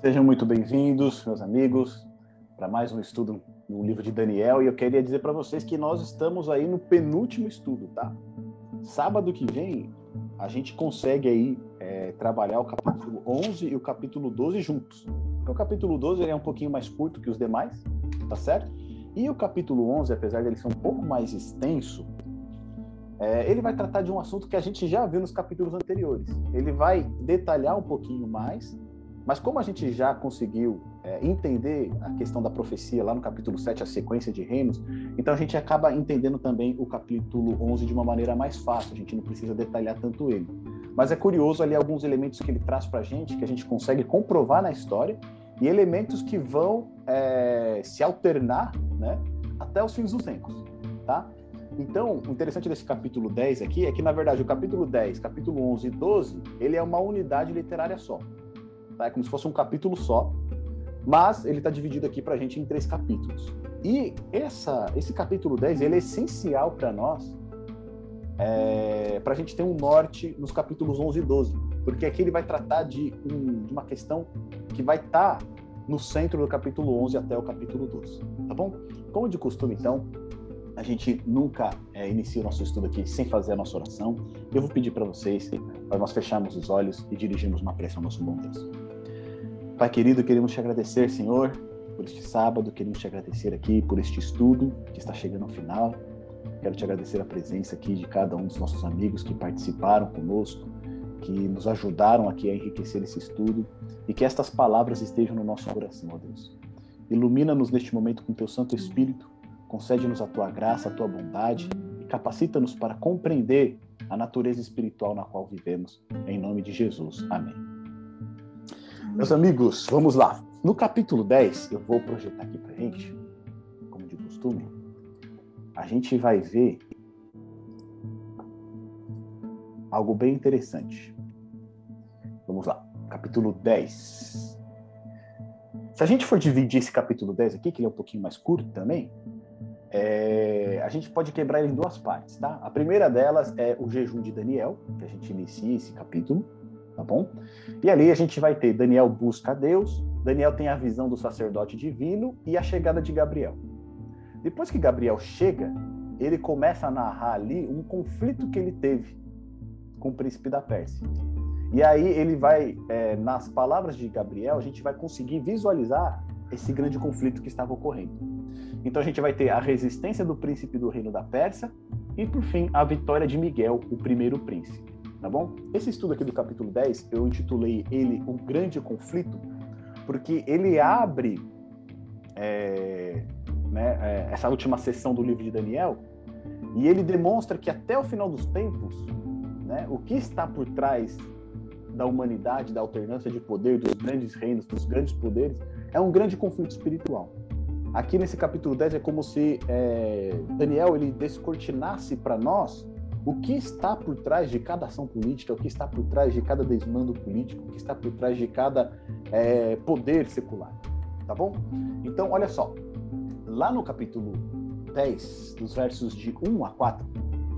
Sejam muito bem-vindos, meus amigos, para mais um estudo no livro de Daniel. E eu queria dizer para vocês que nós estamos aí no penúltimo estudo, tá? Sábado que vem, a gente consegue aí é, trabalhar o capítulo 11 e o capítulo 12 juntos. Então, o capítulo 12 é um pouquinho mais curto que os demais, tá certo? E o capítulo 11, apesar dele ser um pouco mais extenso, é, ele vai tratar de um assunto que a gente já viu nos capítulos anteriores. Ele vai detalhar um pouquinho mais mas como a gente já conseguiu é, entender a questão da profecia lá no capítulo 7, a sequência de reinos, então a gente acaba entendendo também o capítulo 11 de uma maneira mais fácil, a gente não precisa detalhar tanto ele. Mas é curioso ali alguns elementos que ele traz para a gente, que a gente consegue comprovar na história, e elementos que vão é, se alternar né, até os fins dos tempos. Tá? Então, o interessante desse capítulo 10 aqui é que, na verdade, o capítulo 10, capítulo 11 e 12, ele é uma unidade literária só tá? É como se fosse um capítulo só, mas ele está dividido aqui para a gente em três capítulos. E essa, esse capítulo 10 ele é essencial para nós, é, para a gente ter um norte nos capítulos 11 e 12, porque aqui ele vai tratar de, um, de uma questão que vai estar tá no centro do capítulo 11 até o capítulo 12, tá bom? Como de costume, então, a gente nunca é, inicia o nosso estudo aqui sem fazer a nossa oração. Eu vou pedir para vocês, para nós fecharmos os olhos e dirigirmos uma prece ao nosso bom Deus. Pai querido, queremos te agradecer, Senhor, por este sábado, queremos te agradecer aqui por este estudo que está chegando ao final. Quero te agradecer a presença aqui de cada um dos nossos amigos que participaram conosco, que nos ajudaram aqui a enriquecer esse estudo e que estas palavras estejam no nosso coração, ó Deus. Ilumina-nos neste momento com teu Santo Espírito, concede-nos a tua graça, a tua bondade e capacita-nos para compreender a natureza espiritual na qual vivemos. Em nome de Jesus. Amém. Meus amigos, vamos lá. No capítulo 10, eu vou projetar aqui pra gente, como de costume, a gente vai ver algo bem interessante. Vamos lá, capítulo 10. Se a gente for dividir esse capítulo 10 aqui, que ele é um pouquinho mais curto também, é, a gente pode quebrar ele em duas partes, tá? A primeira delas é o jejum de Daniel, que a gente inicia esse capítulo tá bom? E ali a gente vai ter Daniel busca a Deus, Daniel tem a visão do sacerdote divino e a chegada de Gabriel. Depois que Gabriel chega, ele começa a narrar ali um conflito que ele teve com o príncipe da Pérsia. E aí ele vai, é, nas palavras de Gabriel, a gente vai conseguir visualizar esse grande conflito que estava ocorrendo. Então a gente vai ter a resistência do príncipe do reino da Pérsia e, por fim, a vitória de Miguel, o primeiro príncipe tá bom? Esse estudo aqui do capítulo 10, eu intitulei ele O Grande Conflito, porque ele abre é, né, é, essa última sessão do livro de Daniel e ele demonstra que até o final dos tempos, né, o que está por trás da humanidade, da alternância de poder, dos grandes reinos, dos grandes poderes, é um grande conflito espiritual. Aqui nesse capítulo 10 é como se é, Daniel ele descortinasse para nós o que está por trás de cada ação política, o que está por trás de cada desmando político, o que está por trás de cada é, poder secular. Tá bom? Então, olha só. Lá no capítulo 10, dos versos de 1 a 4,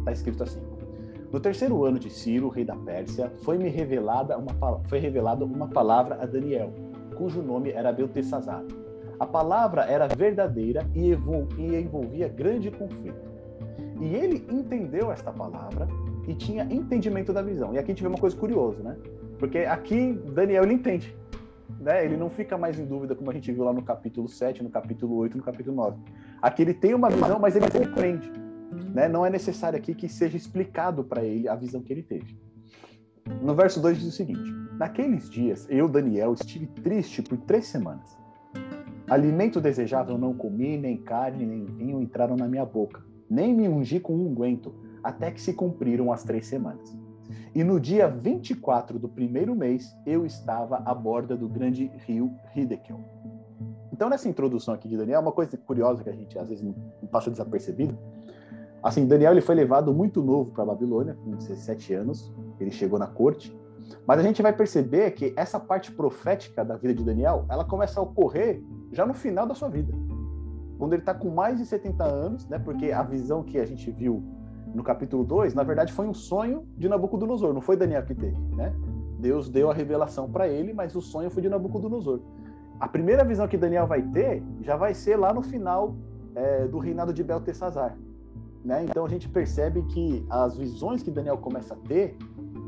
está escrito assim: No terceiro ano de Ciro, rei da Pérsia, foi-me revelada uma, foi revelada uma palavra a Daniel, cujo nome era Beltesazar. A palavra era verdadeira e envolvia grande conflito e ele entendeu esta palavra e tinha entendimento da visão. E aqui a gente vê uma coisa curiosa, né? Porque aqui Daniel ele entende. Né? Ele não fica mais em dúvida, como a gente viu lá no capítulo 7, no capítulo 8, no capítulo 9. Aqui ele tem uma visão, mas ele compreende. Né? Não é necessário aqui que seja explicado para ele a visão que ele teve. No verso 2 diz o seguinte: Naqueles dias, eu, Daniel, estive triste por três semanas. Alimento desejável não comi, nem carne, nem vinho entraram na minha boca nem me ungi com unguento, até que se cumpriram as três semanas. E no dia 24 do primeiro mês, eu estava à borda do grande rio Hidekel. Então, nessa introdução aqui de Daniel, uma coisa curiosa que a gente às vezes passa desapercebido. Assim, Daniel ele foi levado muito novo para a Babilônia, com 17 anos, ele chegou na corte. Mas a gente vai perceber que essa parte profética da vida de Daniel, ela começa a ocorrer já no final da sua vida quando ele está com mais de 70 anos, né? Porque a visão que a gente viu no capítulo 2, na verdade, foi um sonho de Nabucodonosor, não foi Daniel que teve, né? Deus deu a revelação para ele, mas o sonho foi de Nabucodonosor. A primeira visão que Daniel vai ter já vai ser lá no final é, do reinado de Beltesazar. Né? Então a gente percebe que as visões que Daniel começa a ter,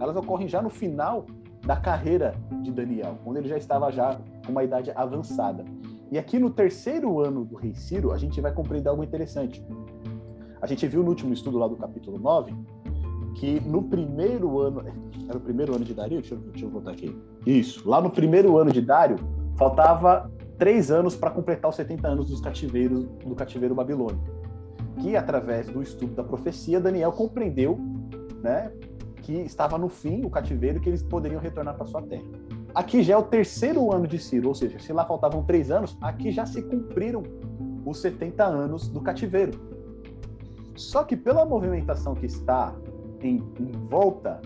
elas ocorrem já no final da carreira de Daniel, quando ele já estava já com uma idade avançada. E aqui no terceiro ano do rei Ciro, a gente vai compreender algo interessante. A gente viu no último estudo lá do capítulo 9 que no primeiro ano. Era o primeiro ano de Dario? Deixa eu, deixa eu voltar aqui. Isso. Lá no primeiro ano de Dário, faltava três anos para completar os 70 anos dos cativeiros, do cativeiro babilônico. Que, através do estudo da profecia, Daniel compreendeu né, que estava no fim o cativeiro que eles poderiam retornar para sua terra. Aqui já é o terceiro ano de Ciro, ou seja, se lá faltavam três anos, aqui já se cumpriram os 70 anos do cativeiro. Só que pela movimentação que está em, em volta,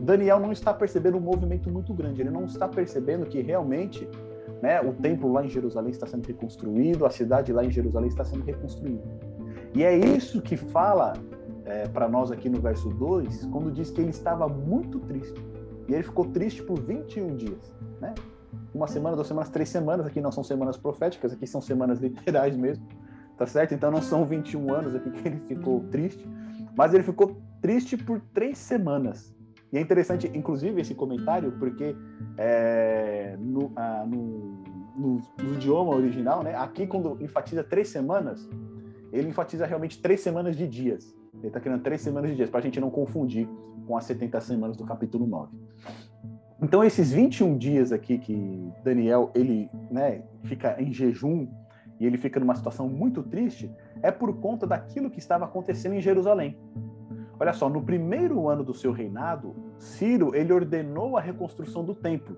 Daniel não está percebendo um movimento muito grande. Ele não está percebendo que realmente né, o templo lá em Jerusalém está sendo reconstruído, a cidade lá em Jerusalém está sendo reconstruída. E é isso que fala é, para nós aqui no verso 2, quando diz que ele estava muito triste. E ele ficou triste por 21 dias. Né? Uma semana, duas semanas, três semanas. Aqui não são semanas proféticas, aqui são semanas literais mesmo. Tá certo? Então não são 21 anos aqui que ele ficou triste. Mas ele ficou triste por três semanas. E é interessante, inclusive, esse comentário, porque é, no, ah, no, no, no, idioma original, né, aqui quando enfatiza três semanas, ele enfatiza realmente três semanas de dias. Ele está querendo três semanas de dias, para a gente não confundir com as 70 semanas do capítulo 9. Então, esses 21 dias aqui que Daniel ele, né, fica em jejum e ele fica numa situação muito triste, é por conta daquilo que estava acontecendo em Jerusalém. Olha só, no primeiro ano do seu reinado, Ciro ele ordenou a reconstrução do templo,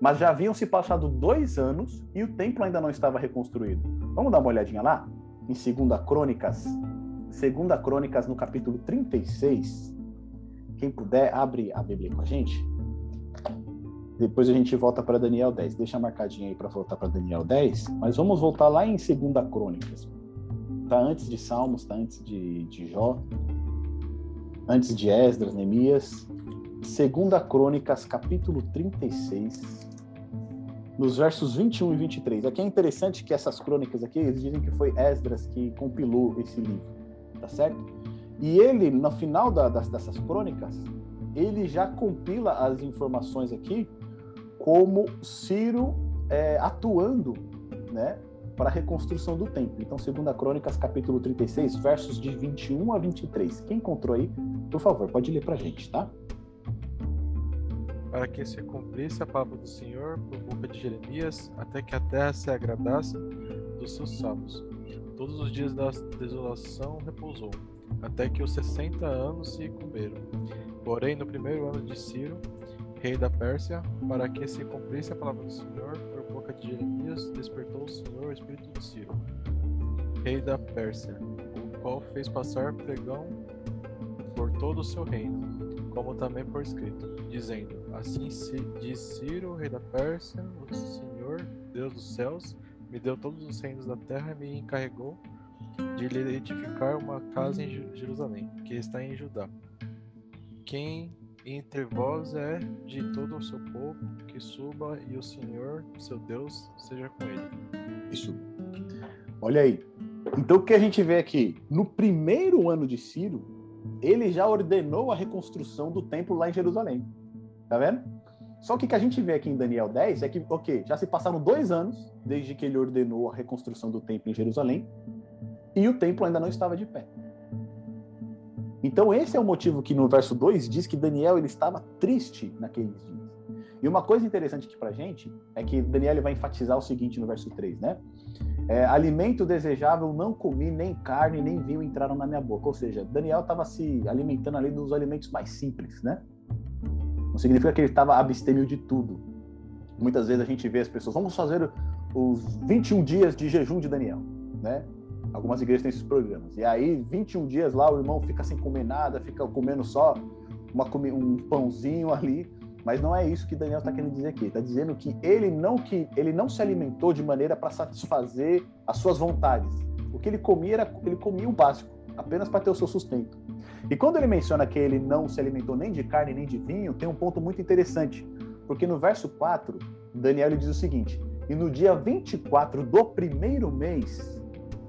mas já haviam se passado dois anos e o templo ainda não estava reconstruído. Vamos dar uma olhadinha lá? Em 2 Crônicas, 2 Crônicas no capítulo 36. Quem puder, abre a Bíblia com a gente. Depois a gente volta para Daniel 10. Deixa marcadinho aí para voltar para Daniel 10. Mas vamos voltar lá em 2 Crônicas. Tá antes de Salmos, tá antes de, de Jó antes de Esdras, Neemias, Segunda Crônicas, capítulo 36, nos versos 21 e 23. Aqui é interessante que essas crônicas aqui, eles dizem que foi Esdras que compilou esse livro, tá certo? E ele, no final da, das, dessas crônicas, ele já compila as informações aqui como Ciro é, atuando, né, para a reconstrução do templo. Então, segunda Crônicas, capítulo 36, versos de 21 a 23. Quem encontrou aí, por favor, pode ler para a gente, tá? Para que se cumprisse a palavra do Senhor por boca de Jeremias, até que a terra se agradasse dos seus salmos. Todos os dias da desolação repousou, até que os sessenta anos se cumpriram. Porém, no primeiro ano de Ciro, rei da Pérsia, para que se cumprisse a palavra do Senhor boca de Jeremias, despertou o Senhor o espírito de Ciro, rei da Pérsia, o qual fez passar pregão por todo o seu reino, como também por escrito, dizendo: Assim diz Ciro, rei da Pérsia, o Senhor, Deus dos céus, me deu todos os reinos da terra e me encarregou de lhe edificar uma casa em Jerusalém, que está em Judá. Quem entre vós é de todo o seu povo que suba e o Senhor, seu Deus, seja com ele. Isso. Olha aí. Então o que a gente vê aqui? No primeiro ano de Ciro, ele já ordenou a reconstrução do templo lá em Jerusalém. Tá vendo? Só que o que a gente vê aqui em Daniel 10 é que, ok, já se passaram dois anos desde que ele ordenou a reconstrução do templo em Jerusalém e o templo ainda não estava de pé. Então esse é o motivo que no verso 2 diz que Daniel ele estava triste naqueles dias. E uma coisa interessante aqui pra gente é que Daniel vai enfatizar o seguinte no verso 3, né? É, alimento desejável não comi, nem carne, nem vinho entraram na minha boca. Ou seja, Daniel estava se alimentando ali dos alimentos mais simples, né? Significa que ele estava abstêmio de tudo. Muitas vezes a gente vê as pessoas, vamos fazer os 21 dias de jejum de Daniel, né? Algumas igrejas têm esses programas. E aí, 21 dias lá, o irmão fica sem comer nada, fica comendo só uma, um pãozinho ali. Mas não é isso que Daniel está querendo dizer aqui. Está dizendo que ele não que ele não se alimentou de maneira para satisfazer as suas vontades. O que ele comia era ele comia o básico, apenas para ter o seu sustento. E quando ele menciona que ele não se alimentou nem de carne nem de vinho, tem um ponto muito interessante, porque no verso 4, Daniel diz o seguinte: E no dia 24 do primeiro mês,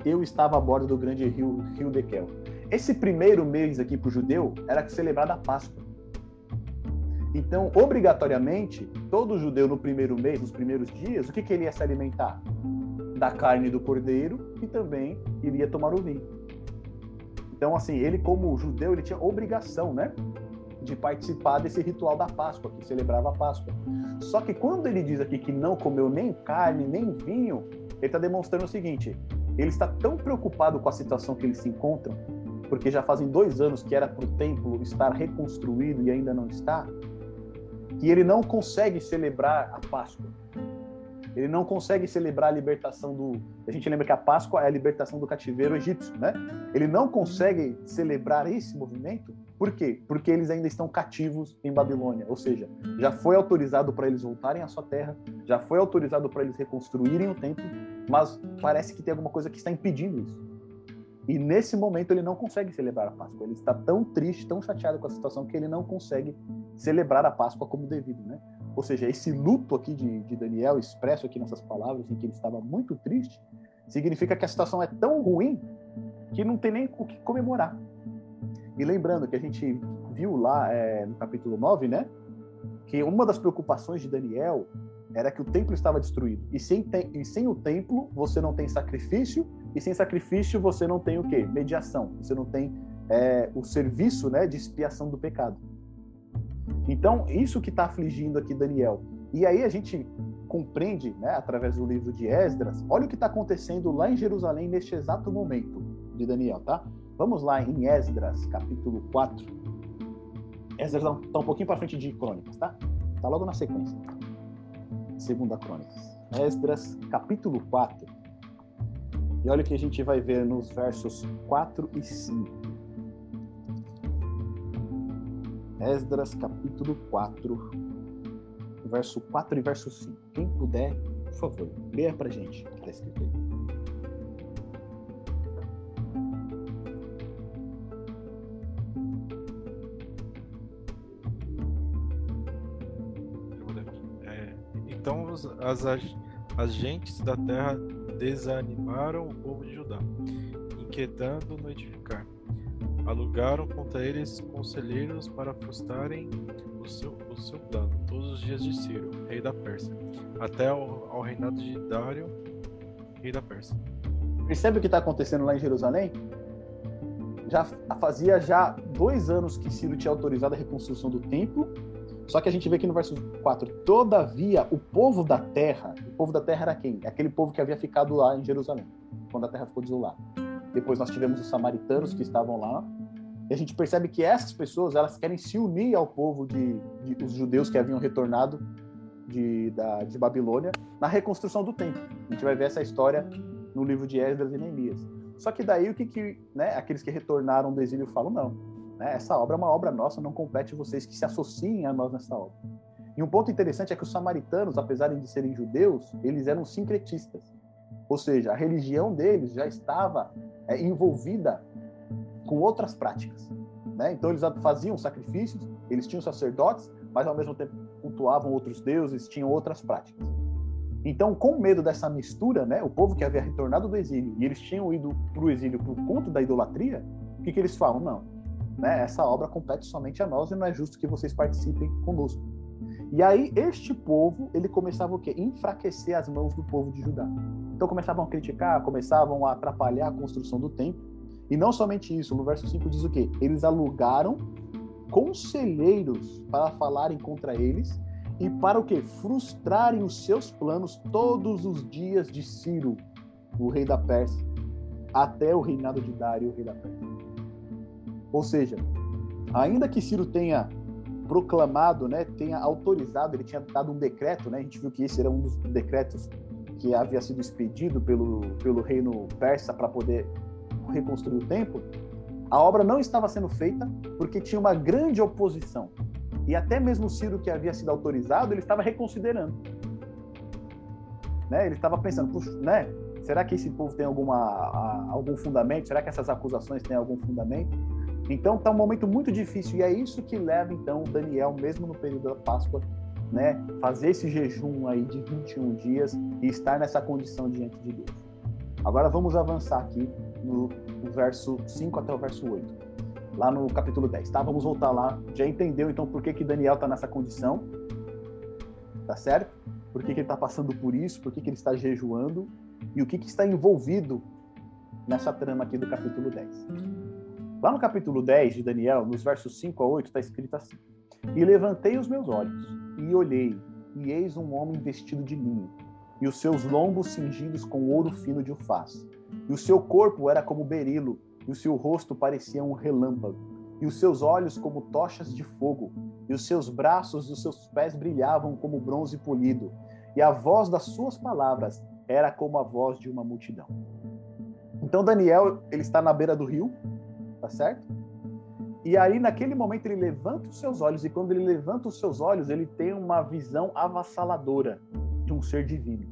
eu estava a bordo do grande rio, rio Dekel. Esse primeiro mês aqui para o judeu era celebrada a Páscoa. Então, obrigatoriamente, todo judeu no primeiro mês, nos primeiros dias, o que, que ele ia se alimentar? Da carne do cordeiro e também iria tomar o vinho. Então, assim, ele como judeu, ele tinha obrigação, né? De participar desse ritual da Páscoa, que celebrava a Páscoa. Só que quando ele diz aqui que não comeu nem carne, nem vinho, ele está demonstrando o seguinte: ele está tão preocupado com a situação que eles se encontram, porque já fazem dois anos que era para o templo estar reconstruído e ainda não está, que ele não consegue celebrar a Páscoa. Ele não consegue celebrar a libertação do. A gente lembra que a Páscoa é a libertação do cativeiro egípcio, né? Ele não consegue celebrar esse movimento. Por quê? Porque eles ainda estão cativos em Babilônia. Ou seja, já foi autorizado para eles voltarem à sua terra, já foi autorizado para eles reconstruírem o templo, mas parece que tem alguma coisa que está impedindo isso. E nesse momento ele não consegue celebrar a Páscoa. Ele está tão triste, tão chateado com a situação que ele não consegue celebrar a Páscoa como devido, né? Ou seja, esse luto aqui de, de Daniel, expresso aqui nessas palavras, em que ele estava muito triste, significa que a situação é tão ruim que não tem nem o que comemorar. E lembrando que a gente viu lá é, no capítulo 9, né? Que uma das preocupações de Daniel era que o templo estava destruído. E sem, e sem o templo, você não tem sacrifício, e sem sacrifício, você não tem o quê? Mediação. Você não tem é, o serviço né, de expiação do pecado. Então, isso que está afligindo aqui Daniel. E aí a gente compreende, né, através do livro de Esdras, olha o que está acontecendo lá em Jerusalém neste exato momento de Daniel, tá? Vamos lá em Esdras, capítulo 4. Esdras está um pouquinho para frente de Crônicas, tá? Está logo na sequência. Segunda Crônicas. Esdras, capítulo 4. E olha o que a gente vai ver nos versos 4 e 5. Esdras capítulo 4, verso 4 e verso 5. Quem puder, por favor, leia pra gente o que está escrito aí. É, então as, as gentes da terra desanimaram o povo de Judá, inquietando no edificar alugaram contra eles conselheiros para frustrarem o seu, o seu plano todos os dias de Ciro, rei da Pérsia, até ao, ao reinado de Dário, rei da Pérsia. Percebe o que está acontecendo lá em Jerusalém? Já fazia já dois anos que Ciro tinha autorizado a reconstrução do templo, só que a gente vê aqui no verso 4, todavia o povo da terra, o povo da terra era quem? Aquele povo que havia ficado lá em Jerusalém, quando a terra ficou desolada. Depois nós tivemos os samaritanos que estavam lá. E a gente percebe que essas pessoas elas querem se unir ao povo de, de os judeus que haviam retornado de, da, de Babilônia na reconstrução do templo. A gente vai ver essa história no livro de Esdras e Neemias. Só que daí o que, que né, aqueles que retornaram do exílio falam não, né, essa obra é uma obra nossa, não compete vocês que se associem a nós nessa obra. E um ponto interessante é que os samaritanos, apesar de serem judeus, eles eram sincretistas. Ou seja, a religião deles já estava é, envolvida com outras práticas. Né? Então eles faziam sacrifícios, eles tinham sacerdotes, mas ao mesmo tempo cultuavam outros deuses, tinham outras práticas. Então, com medo dessa mistura, né, o povo que havia retornado do exílio e eles tinham ido para o exílio por conta da idolatria, o que, que eles falam? Não, né, essa obra compete somente a nós e não é justo que vocês participem conosco. E aí este povo, ele começava o quê? Enfraquecer as mãos do povo de Judá. Então começavam a criticar, começavam a atrapalhar a construção do templo. E não somente isso, no verso 5 diz o quê? Eles alugaram conselheiros para falarem contra eles e para o quê? Frustrarem os seus planos todos os dias de Ciro, o rei da Pérsia, até o reinado de Dário, o rei da Pérsia. Ou seja, ainda que Ciro tenha proclamado, né, tenha autorizado, ele tinha dado um decreto, né, a gente viu que esse era um dos decretos que havia sido expedido pelo, pelo reino persa para poder reconstruir o templo, a obra não estava sendo feita porque tinha uma grande oposição. E até mesmo Ciro, que havia sido autorizado, ele estava reconsiderando. Né? Ele estava pensando, né? será que esse povo tem alguma, algum fundamento? Será que essas acusações têm algum fundamento? Então está um momento muito difícil e é isso que leva então Daniel, mesmo no período da Páscoa, né, fazer esse jejum aí de 21 dias e estar nessa condição diante de Deus. Agora vamos avançar aqui no, no verso 5 até o verso 8. Lá no capítulo 10, tá? Vamos voltar lá. Já entendeu então por que, que Daniel está nessa condição? Tá certo? Por que, que ele está passando por isso? Por que, que ele está jejuando? E o que, que está envolvido nessa trama aqui do capítulo 10. Lá no capítulo 10 de Daniel, nos versos 5 a 8, está escrito assim: E levantei os meus olhos, e olhei, e eis um homem vestido de linho, e os seus lombos cingidos com ouro fino de ufaz. E o seu corpo era como berilo, e o seu rosto parecia um relâmpago, e os seus olhos como tochas de fogo, e os seus braços e os seus pés brilhavam como bronze polido, e a voz das suas palavras era como a voz de uma multidão. Então Daniel, ele está na beira do rio, tá certo? E aí, naquele momento, ele levanta os seus olhos, e quando ele levanta os seus olhos, ele tem uma visão avassaladora de um ser divino.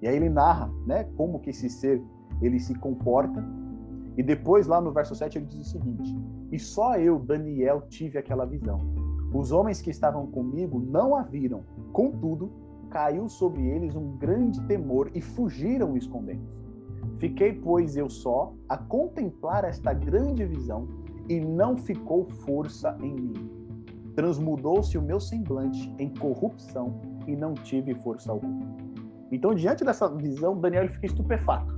E aí ele narra, né, como que esse ser ele se comporta. E depois, lá no verso 7, ele diz o seguinte: E só eu, Daniel, tive aquela visão. Os homens que estavam comigo não a viram. Contudo, caiu sobre eles um grande temor e fugiram escondendo. Fiquei, pois, eu só a contemplar esta grande visão e não ficou força em mim. Transmudou-se o meu semblante em corrupção e não tive força alguma. Então, diante dessa visão, Daniel fica estupefato.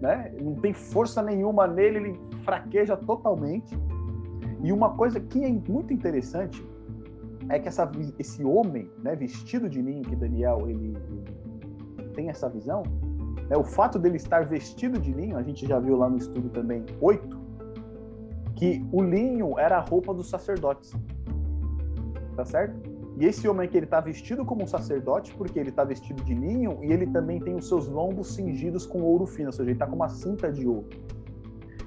Né? Não tem força nenhuma nele, ele fraqueja totalmente. E uma coisa que é muito interessante é que essa, esse homem, né, vestido de linho, que Daniel ele, ele tem essa visão, é o fato dele estar vestido de linho, a gente já viu lá no estudo também 8, que o linho era a roupa dos sacerdotes. Tá certo? E esse homem aqui, ele está vestido como um sacerdote, porque ele está vestido de linho e ele também tem os seus lombos cingidos com ouro fino, ou seja, ele está com uma cinta de ouro.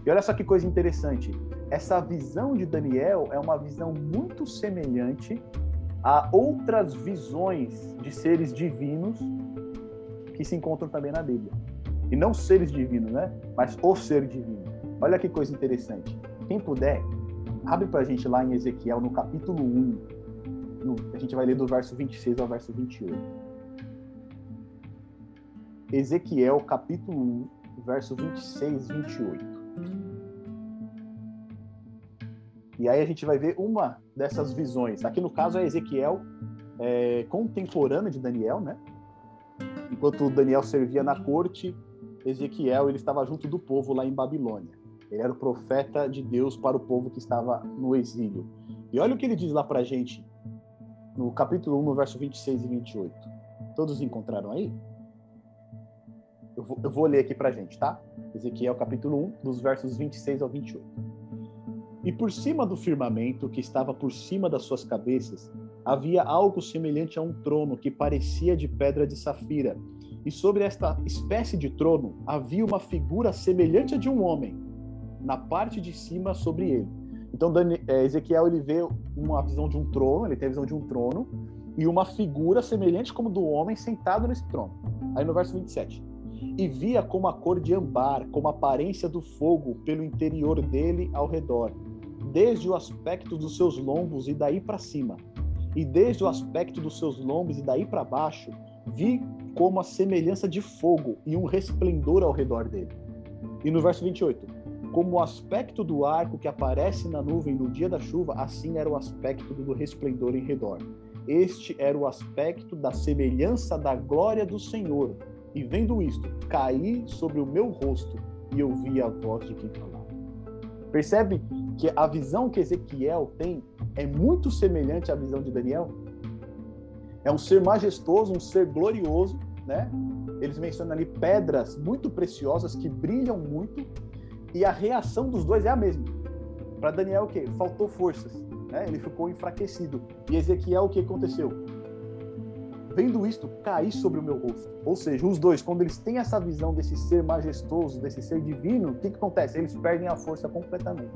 E olha só que coisa interessante. Essa visão de Daniel é uma visão muito semelhante a outras visões de seres divinos que se encontram também na Bíblia. E não seres divinos, né? Mas o ser divino. Olha que coisa interessante. Quem puder, abre para a gente lá em Ezequiel, no capítulo 1. No, a gente vai ler do verso 26 ao verso 28. Ezequiel, capítulo 1, verso 26 e 28. E aí a gente vai ver uma dessas visões. Aqui no caso é Ezequiel, é, contemporâneo de Daniel, né? Enquanto Daniel servia na corte, Ezequiel ele estava junto do povo lá em Babilônia. Ele era o profeta de Deus para o povo que estava no exílio. E olha o que ele diz lá para a gente, no capítulo 1, no verso 26 e 28. Todos encontraram aí? Eu vou, eu vou ler aqui para a gente, tá? Ezequiel capítulo 1, dos versos 26 ao 28. E por cima do firmamento que estava por cima das suas cabeças, havia algo semelhante a um trono que parecia de pedra de safira. E sobre esta espécie de trono havia uma figura semelhante a de um homem, na parte de cima sobre ele. Então é, Ezequiel ele vê uma visão de um trono, ele tem a visão de um trono e uma figura semelhante como do homem sentado nesse trono. Aí no verso 27. E via como a cor de ambar, como a aparência do fogo pelo interior dele ao redor desde o aspecto dos seus lombos e daí para cima, e desde o aspecto dos seus lombos e daí para baixo, vi como a semelhança de fogo e um resplendor ao redor dele. E no verso 28, como o aspecto do arco que aparece na nuvem no dia da chuva, assim era o aspecto do resplendor em redor. Este era o aspecto da semelhança da glória do Senhor. E vendo isto, caí sobre o meu rosto e ouvi a voz de quem falava. Percebe que a visão que Ezequiel tem é muito semelhante à visão de Daniel. É um ser majestoso, um ser glorioso, né? Eles mencionam ali pedras muito preciosas que brilham muito e a reação dos dois é a mesma. Para Daniel o quê? Faltou forças, né? Ele ficou enfraquecido. E Ezequiel o que aconteceu? Vendo isto, caí sobre o meu rosto. Ou seja, os dois, quando eles têm essa visão desse ser majestoso, desse ser divino, o que, que acontece? Eles perdem a força completamente.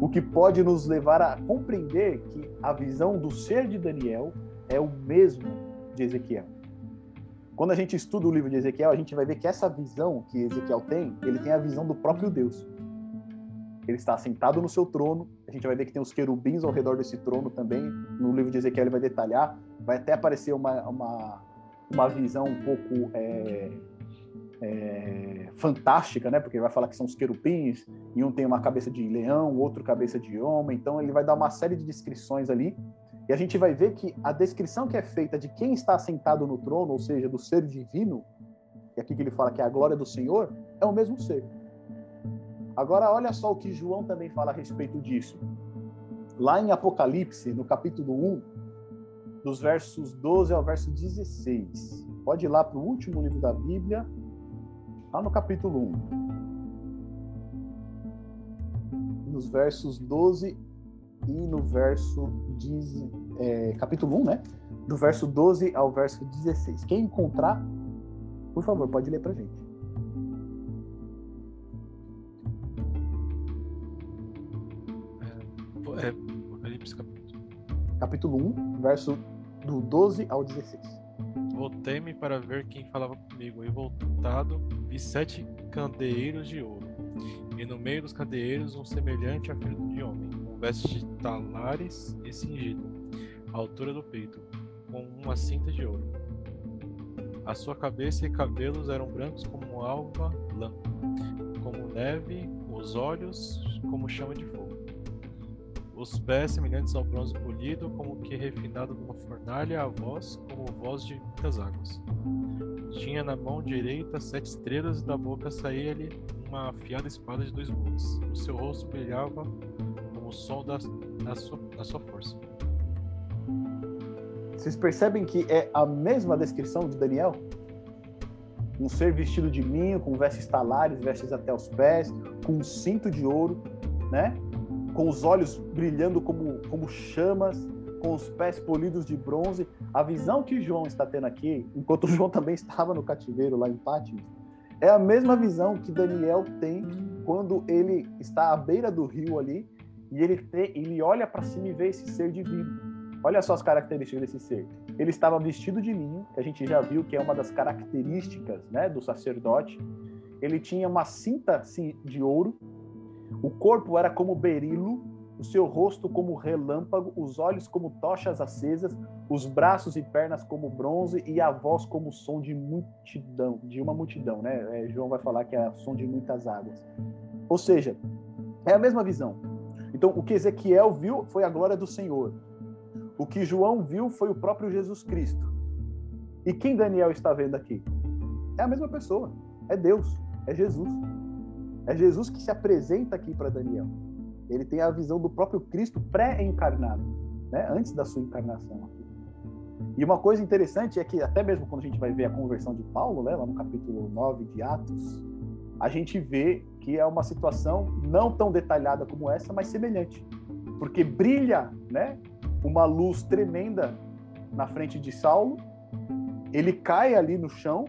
O que pode nos levar a compreender que a visão do ser de Daniel é o mesmo de Ezequiel. Quando a gente estuda o livro de Ezequiel, a gente vai ver que essa visão que Ezequiel tem, ele tem a visão do próprio Deus. Ele está sentado no seu trono. A gente vai ver que tem os querubins ao redor desse trono também. No livro de Ezequiel ele vai detalhar. Vai até aparecer uma, uma, uma visão um pouco é, é, fantástica, né? Porque ele vai falar que são os querubins, e um tem uma cabeça de leão, outro cabeça de homem. Então ele vai dar uma série de descrições ali e a gente vai ver que a descrição que é feita de quem está sentado no trono, ou seja, do ser divino, e aqui que ele fala que é a glória do Senhor, é o mesmo ser. Agora, olha só o que João também fala a respeito disso. Lá em Apocalipse, no capítulo 1, dos versos 12 ao verso 16. Pode ir lá para o último livro da Bíblia, lá no capítulo 1. Nos versos 12 e no verso é, capítulo 1, né? Do verso 12 ao verso 16. Quem encontrar, por favor, pode ler pra gente. É, é, Apocalipse capítulo. Capítulo 1, verso do 12 ao 16. Voltei-me para ver quem falava comigo, e voltado vi sete candeeiros de ouro, e no meio dos candeeiros um semelhante a filho de homem veste de talares e cingido, à altura do peito, com uma cinta de ouro. A sua cabeça e cabelos eram brancos como alva lã, como neve, os olhos como chama de fogo. Os pés semelhantes ao bronze polido, como que refinado numa fornalha, a voz como voz de muitas águas. Tinha na mão direita sete estrelas e da boca saía-lhe uma afiada espada de dois gumes. O seu rosto brilhava sol da, da, sua, da sua força. Vocês percebem que é a mesma descrição de Daniel? Um ser vestido de linho, com vestes talares, vestes até os pés, com um cinto de ouro, né? Com os olhos brilhando como, como chamas, com os pés polidos de bronze. A visão que João está tendo aqui, enquanto João também estava no cativeiro lá em Pátimos, é a mesma visão que Daniel tem quando ele está à beira do rio ali e ele, te, ele olha para cima e vê esse ser divino. Olha só as características desse ser. Ele estava vestido de linho, que a gente já viu que é uma das características né, do sacerdote. Ele tinha uma cinta de ouro. O corpo era como berilo, o seu rosto como relâmpago, os olhos como tochas acesas, os braços e pernas como bronze e a voz como som de multidão, de uma multidão, né? É, João vai falar que é som de muitas águas. Ou seja, é a mesma visão. Então, o que Ezequiel viu foi a glória do Senhor. O que João viu foi o próprio Jesus Cristo. E quem Daniel está vendo aqui? É a mesma pessoa. É Deus. É Jesus. É Jesus que se apresenta aqui para Daniel. Ele tem a visão do próprio Cristo pré-encarnado, né? antes da sua encarnação. E uma coisa interessante é que, até mesmo quando a gente vai ver a conversão de Paulo, né, lá no capítulo 9 de Atos, a gente vê que é uma situação não tão detalhada como essa, mas semelhante. Porque brilha né, uma luz tremenda na frente de Saulo, ele cai ali no chão,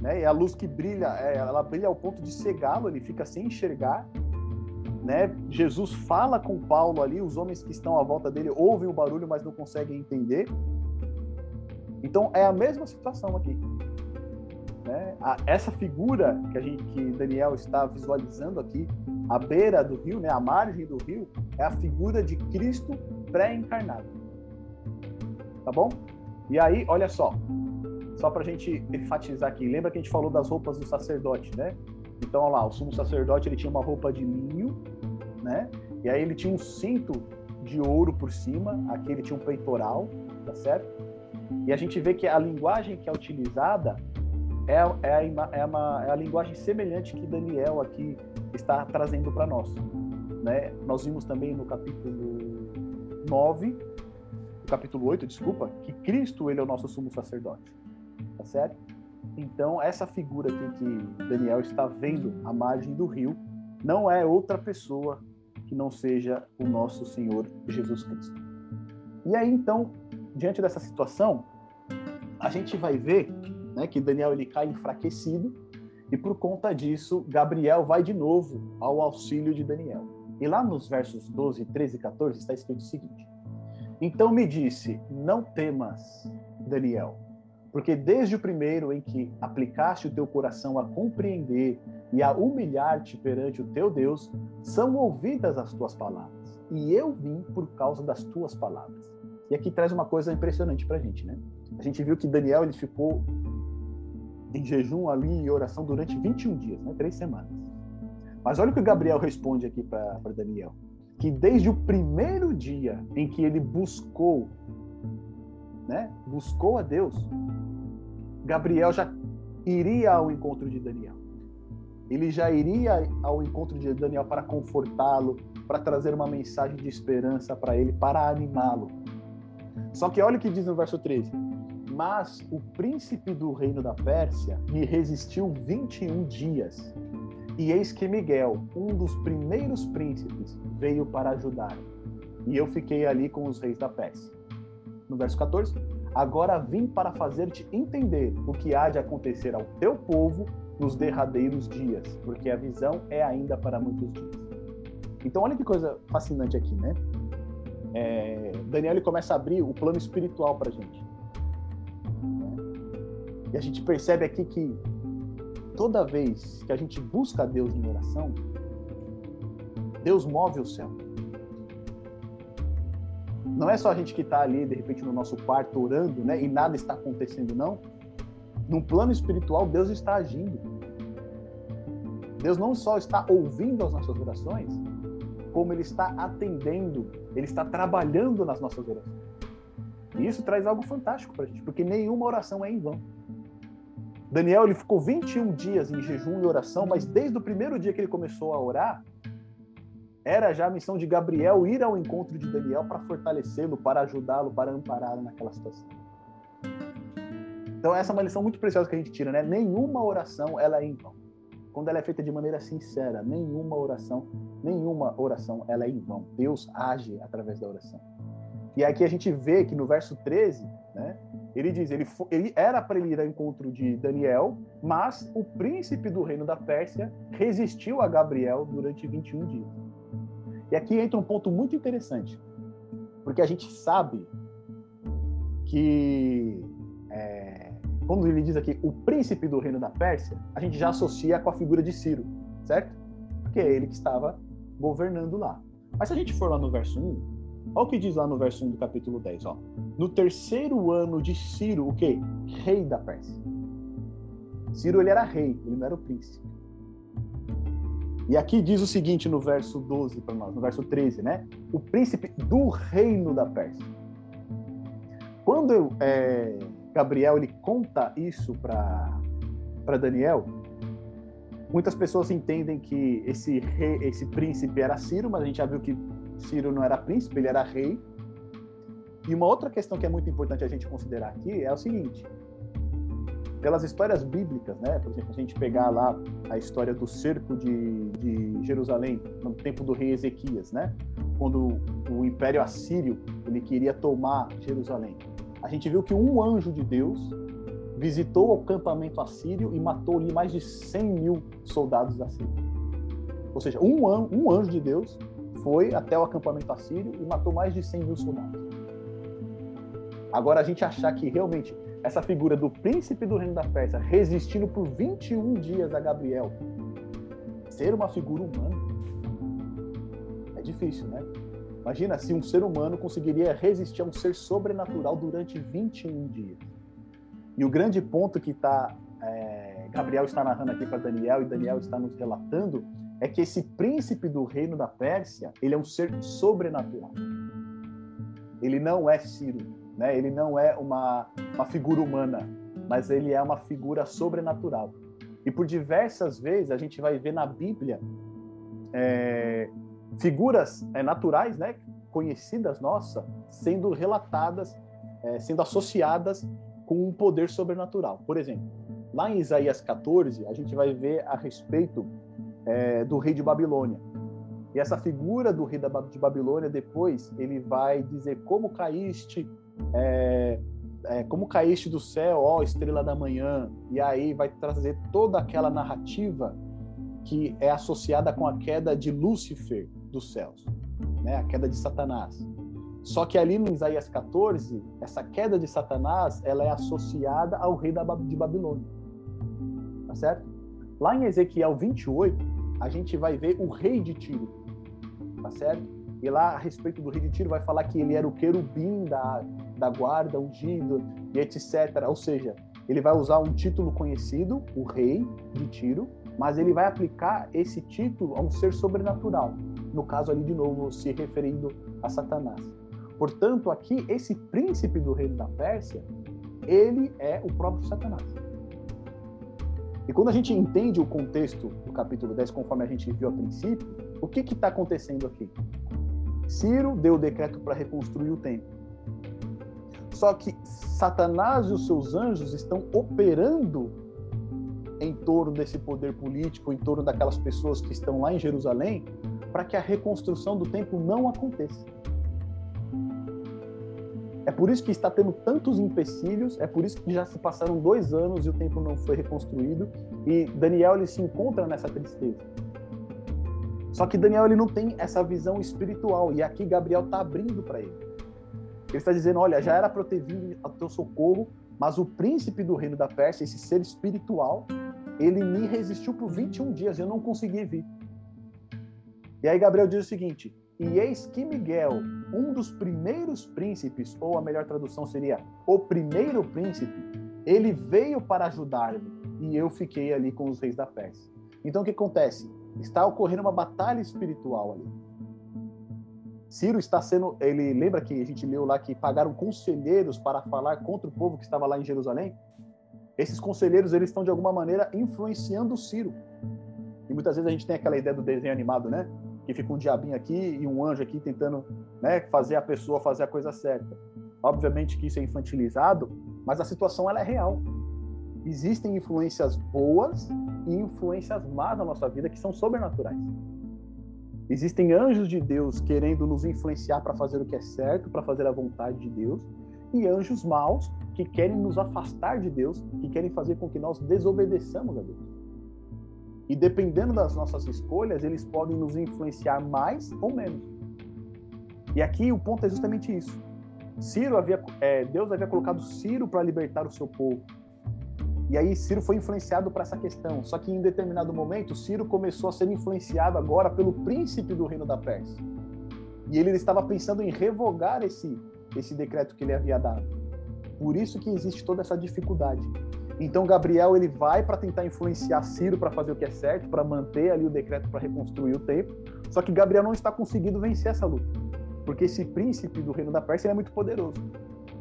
né, e a luz que brilha, é, ela brilha ao ponto de cegá-lo, ele fica sem enxergar. Né? Jesus fala com Paulo ali, os homens que estão à volta dele ouvem o barulho, mas não conseguem entender. Então é a mesma situação aqui. Né? A, essa figura que, a gente, que Daniel está visualizando aqui, à beira do rio, né, à margem do rio, é a figura de Cristo pré-encarnado. Tá bom? E aí, olha só, só para a gente enfatizar aqui, lembra que a gente falou das roupas do sacerdote, né? Então, olha lá, o sumo sacerdote ele tinha uma roupa de linho, né? E aí ele tinha um cinto de ouro por cima, aqui ele tinha um peitoral, tá certo? E a gente vê que a linguagem que é utilizada é, é, a, é, uma, é a linguagem semelhante que Daniel aqui está trazendo para nós. Né? Nós vimos também no capítulo 9, no capítulo 8, desculpa, que Cristo ele é o nosso sumo sacerdote. Tá certo? Então, essa figura aqui que Daniel está vendo à margem do rio não é outra pessoa que não seja o nosso Senhor Jesus Cristo. E aí, então, diante dessa situação, a gente vai ver né, que Daniel ele cai enfraquecido e por conta disso Gabriel vai de novo ao auxílio de Daniel. E lá nos versos 12, 13 e 14 está escrito o seguinte: Então me disse: Não temas, Daniel, Porque desde o primeiro em que aplicaste o teu coração a compreender e a humilhar-te perante o teu Deus, são ouvidas as tuas palavras. E eu vim por causa das tuas palavras. E aqui traz uma coisa impressionante para a gente, né? A gente viu que Daniel ele ficou em jejum ali e oração durante 21 dias, né? Três semanas. Mas olha o que Gabriel responde aqui para Daniel. Que desde o primeiro dia em que ele buscou, né? Buscou a Deus, Gabriel já iria ao encontro de Daniel. Ele já iria ao encontro de Daniel para confortá-lo, para trazer uma mensagem de esperança para ele, para animá-lo. Só que olha o que diz no verso 13: Mas o príncipe do reino da Pérsia me resistiu 21 dias. E eis que Miguel, um dos primeiros príncipes, veio para ajudar. E eu fiquei ali com os reis da Pérsia. No verso 14: Agora vim para fazer-te entender o que há de acontecer ao teu povo nos derradeiros dias, porque a visão é ainda para muitos dias. Então, olha que coisa fascinante aqui, né? É, Daniel começa a abrir o plano espiritual para gente. E a gente percebe aqui que toda vez que a gente busca Deus em oração, Deus move o céu. Não é só a gente que está ali, de repente, no nosso quarto orando, né? E nada está acontecendo, não. Num plano espiritual, Deus está agindo. Deus não só está ouvindo as nossas orações, como Ele está atendendo, Ele está trabalhando nas nossas orações. E isso traz algo fantástico para a gente, porque nenhuma oração é em vão. Daniel ele ficou 21 dias em jejum e oração, mas desde o primeiro dia que ele começou a orar, era já a missão de Gabriel ir ao encontro de Daniel para fortalecê-lo, para ajudá-lo, para ampará-lo naquela situação. Então essa é uma lição muito preciosa que a gente tira, né? Nenhuma oração ela é em vão. Quando ela é feita de maneira sincera, nenhuma oração, nenhuma oração ela é em vão. Deus age através da oração. E aqui a gente vê que no verso 13, né, ele diz, ele, ele era para ele ir ao encontro de Daniel, mas o príncipe do reino da Pérsia resistiu a Gabriel durante 21 dias. E aqui entra um ponto muito interessante, porque a gente sabe que, é, quando ele diz aqui o príncipe do reino da Pérsia, a gente já associa com a figura de Ciro, certo? Porque é ele que estava governando lá. Mas se a gente for lá no verso 1, olha o que diz lá no verso 1 do capítulo 10, ó. No terceiro ano de Ciro, o quê? Rei da Pérsia. Ciro ele era rei, ele não era o príncipe. E aqui diz o seguinte no verso 12 para nós, no verso 13, né? O príncipe do reino da Pérsia. Quando é, Gabriel ele conta isso para Daniel, muitas pessoas entendem que esse rei, esse príncipe era Ciro, mas a gente já viu que Ciro não era príncipe, ele era rei. E uma outra questão que é muito importante a gente considerar aqui é o seguinte: pelas histórias bíblicas, né? Por exemplo, a gente pegar lá a história do cerco de, de Jerusalém no tempo do rei Ezequias, né? Quando o Império Assírio ele queria tomar Jerusalém, a gente viu que um anjo de Deus visitou o acampamento assírio e matou ali mais de 100 mil soldados assírios. Ou seja, um, an um anjo de Deus foi até o acampamento assírio e matou mais de 100 mil soldados. Agora, a gente achar que realmente essa figura do príncipe do reino da Pérsia resistindo por 21 dias a Gabriel, ser uma figura humana, é difícil, né? Imagina se um ser humano conseguiria resistir a um ser sobrenatural durante 21 dias. E o grande ponto que tá, é, Gabriel está narrando aqui para Daniel e Daniel está nos relatando é que esse príncipe do reino da Pérsia, ele é um ser sobrenatural. Ele não é Ciro, né? Ele não é uma, uma figura humana, mas ele é uma figura sobrenatural. E por diversas vezes a gente vai ver na Bíblia é, figuras é, naturais, né, conhecidas nossa, sendo relatadas, é, sendo associadas com um poder sobrenatural. Por exemplo, lá em Isaías 14, a gente vai ver a respeito é, do rei de Babilônia. E essa figura do rei de Babilônia, depois, ele vai dizer como caíste é, é, como caíste do céu, ó estrela da manhã, e aí vai trazer toda aquela narrativa que é associada com a queda de Lúcifer dos céus, né? a queda de Satanás. Só que ali no Isaías 14, essa queda de Satanás, ela é associada ao rei de Babilônia. Tá certo? Lá em Ezequiel 28, a gente vai ver o rei de Tiro. Tá certo? E lá, a respeito do rei de Tiro, vai falar que ele era o querubim da, da guarda, ungido, e etc. Ou seja, ele vai usar um título conhecido, o rei de Tiro, mas ele vai aplicar esse título a um ser sobrenatural. No caso ali, de novo, se referindo a Satanás. Portanto, aqui, esse príncipe do reino da Pérsia, ele é o próprio Satanás. E quando a gente entende o contexto do capítulo 10, conforme a gente viu a princípio, o que está acontecendo aqui? Ciro deu o decreto para reconstruir o templo. Só que Satanás e os seus anjos estão operando em torno desse poder político, em torno daquelas pessoas que estão lá em Jerusalém, para que a reconstrução do templo não aconteça. É por isso que está tendo tantos empecilhos, é por isso que já se passaram dois anos e o templo não foi reconstruído, e Daniel ele se encontra nessa tristeza. Só que Daniel ele não tem essa visão espiritual, e aqui Gabriel está abrindo para ele. Ele está dizendo: Olha, já era para eu ter vindo ao teu socorro, mas o príncipe do reino da Pérsia, esse ser espiritual, ele me resistiu por 21 dias, eu não consegui vir. E aí Gabriel diz o seguinte: E eis que Miguel, um dos primeiros príncipes, ou a melhor tradução seria o primeiro príncipe, ele veio para ajudar-me e eu fiquei ali com os reis da Pérsia. Então o que acontece? Está ocorrendo uma batalha espiritual ali. Ciro está sendo, ele lembra que a gente leu lá que pagaram conselheiros para falar contra o povo que estava lá em Jerusalém? Esses conselheiros eles estão de alguma maneira influenciando Ciro. E muitas vezes a gente tem aquela ideia do desenho animado, né? Que fica um diabinho aqui e um anjo aqui tentando né, fazer a pessoa fazer a coisa certa. Obviamente que isso é infantilizado, mas a situação ela é real. Existem influências boas e influências más na nossa vida que são sobrenaturais. Existem anjos de Deus querendo nos influenciar para fazer o que é certo, para fazer a vontade de Deus, e anjos maus que querem nos afastar de Deus, que querem fazer com que nós desobedeçamos a Deus. E dependendo das nossas escolhas, eles podem nos influenciar mais ou menos. E aqui o ponto é justamente isso. Ciro havia, é, Deus havia colocado Ciro para libertar o seu povo. E aí Ciro foi influenciado para essa questão. Só que em determinado momento, Ciro começou a ser influenciado agora pelo príncipe do reino da Pérsia. E ele estava pensando em revogar esse, esse decreto que ele havia dado. Por isso que existe toda essa dificuldade. Então Gabriel ele vai para tentar influenciar Ciro para fazer o que é certo, para manter ali o decreto para reconstruir o templo. Só que Gabriel não está conseguindo vencer essa luta, porque esse príncipe do reino da Pérsia é muito poderoso.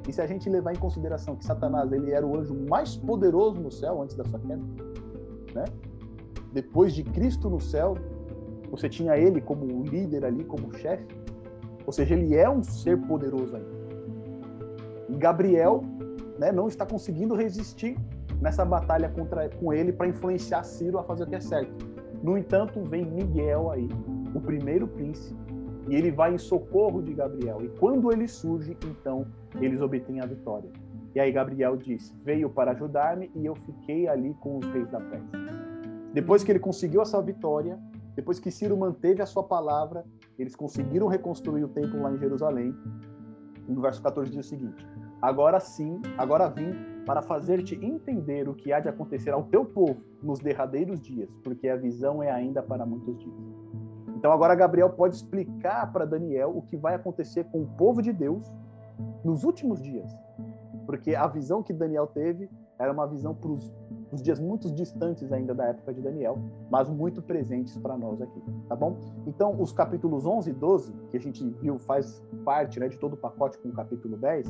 E se a gente levar em consideração que Satanás ele era o anjo mais poderoso no céu antes da sua queda, né? Depois de Cristo no céu, você tinha ele como líder ali, como chefe. Ou seja, ele é um ser poderoso ainda. E Gabriel né, não está conseguindo resistir nessa batalha contra, com ele para influenciar Ciro a fazer o que é certo. No entanto, vem Miguel aí, o primeiro príncipe, e ele vai em socorro de Gabriel. E quando ele surge, então eles obtêm a vitória. E aí Gabriel diz: Veio para ajudar-me e eu fiquei ali com os reis da Pérsia. Depois que ele conseguiu essa vitória, depois que Ciro manteve a sua palavra, eles conseguiram reconstruir o templo lá em Jerusalém. No verso 14 diz o seguinte: Agora sim, agora vim para fazer-te entender o que há de acontecer ao teu povo nos derradeiros dias, porque a visão é ainda para muitos dias. Então agora Gabriel pode explicar para Daniel o que vai acontecer com o povo de Deus nos últimos dias. Porque a visão que Daniel teve era uma visão para os dias muito distantes ainda da época de Daniel, mas muito presentes para nós aqui, tá bom? Então, os capítulos 11 e 12, que a gente viu faz parte né, de todo o pacote com o capítulo 10,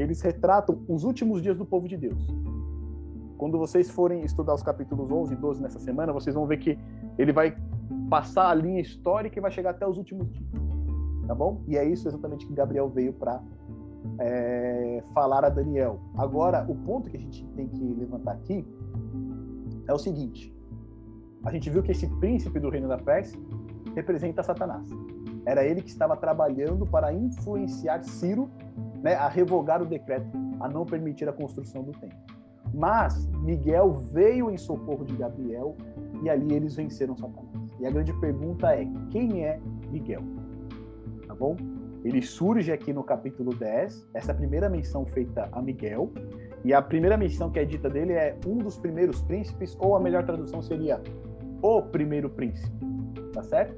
eles retratam os últimos dias do povo de Deus. Quando vocês forem estudar os capítulos 11 e 12 nessa semana, vocês vão ver que ele vai passar a linha histórica e vai chegar até os últimos dias. Tá bom? E é isso exatamente que Gabriel veio para é, falar a Daniel. Agora, o ponto que a gente tem que levantar aqui é o seguinte: a gente viu que esse príncipe do reino da Pérsia representa Satanás. Era ele que estava trabalhando para influenciar Ciro né, a revogar o decreto, a não permitir a construção do templo. Mas Miguel veio em socorro de Gabriel e ali eles venceram Satanás. E a grande pergunta é: quem é Miguel? Tá bom? Ele surge aqui no capítulo 10, essa primeira menção feita a Miguel, e a primeira menção que é dita dele é um dos primeiros príncipes, ou a melhor tradução seria o primeiro príncipe, tá certo?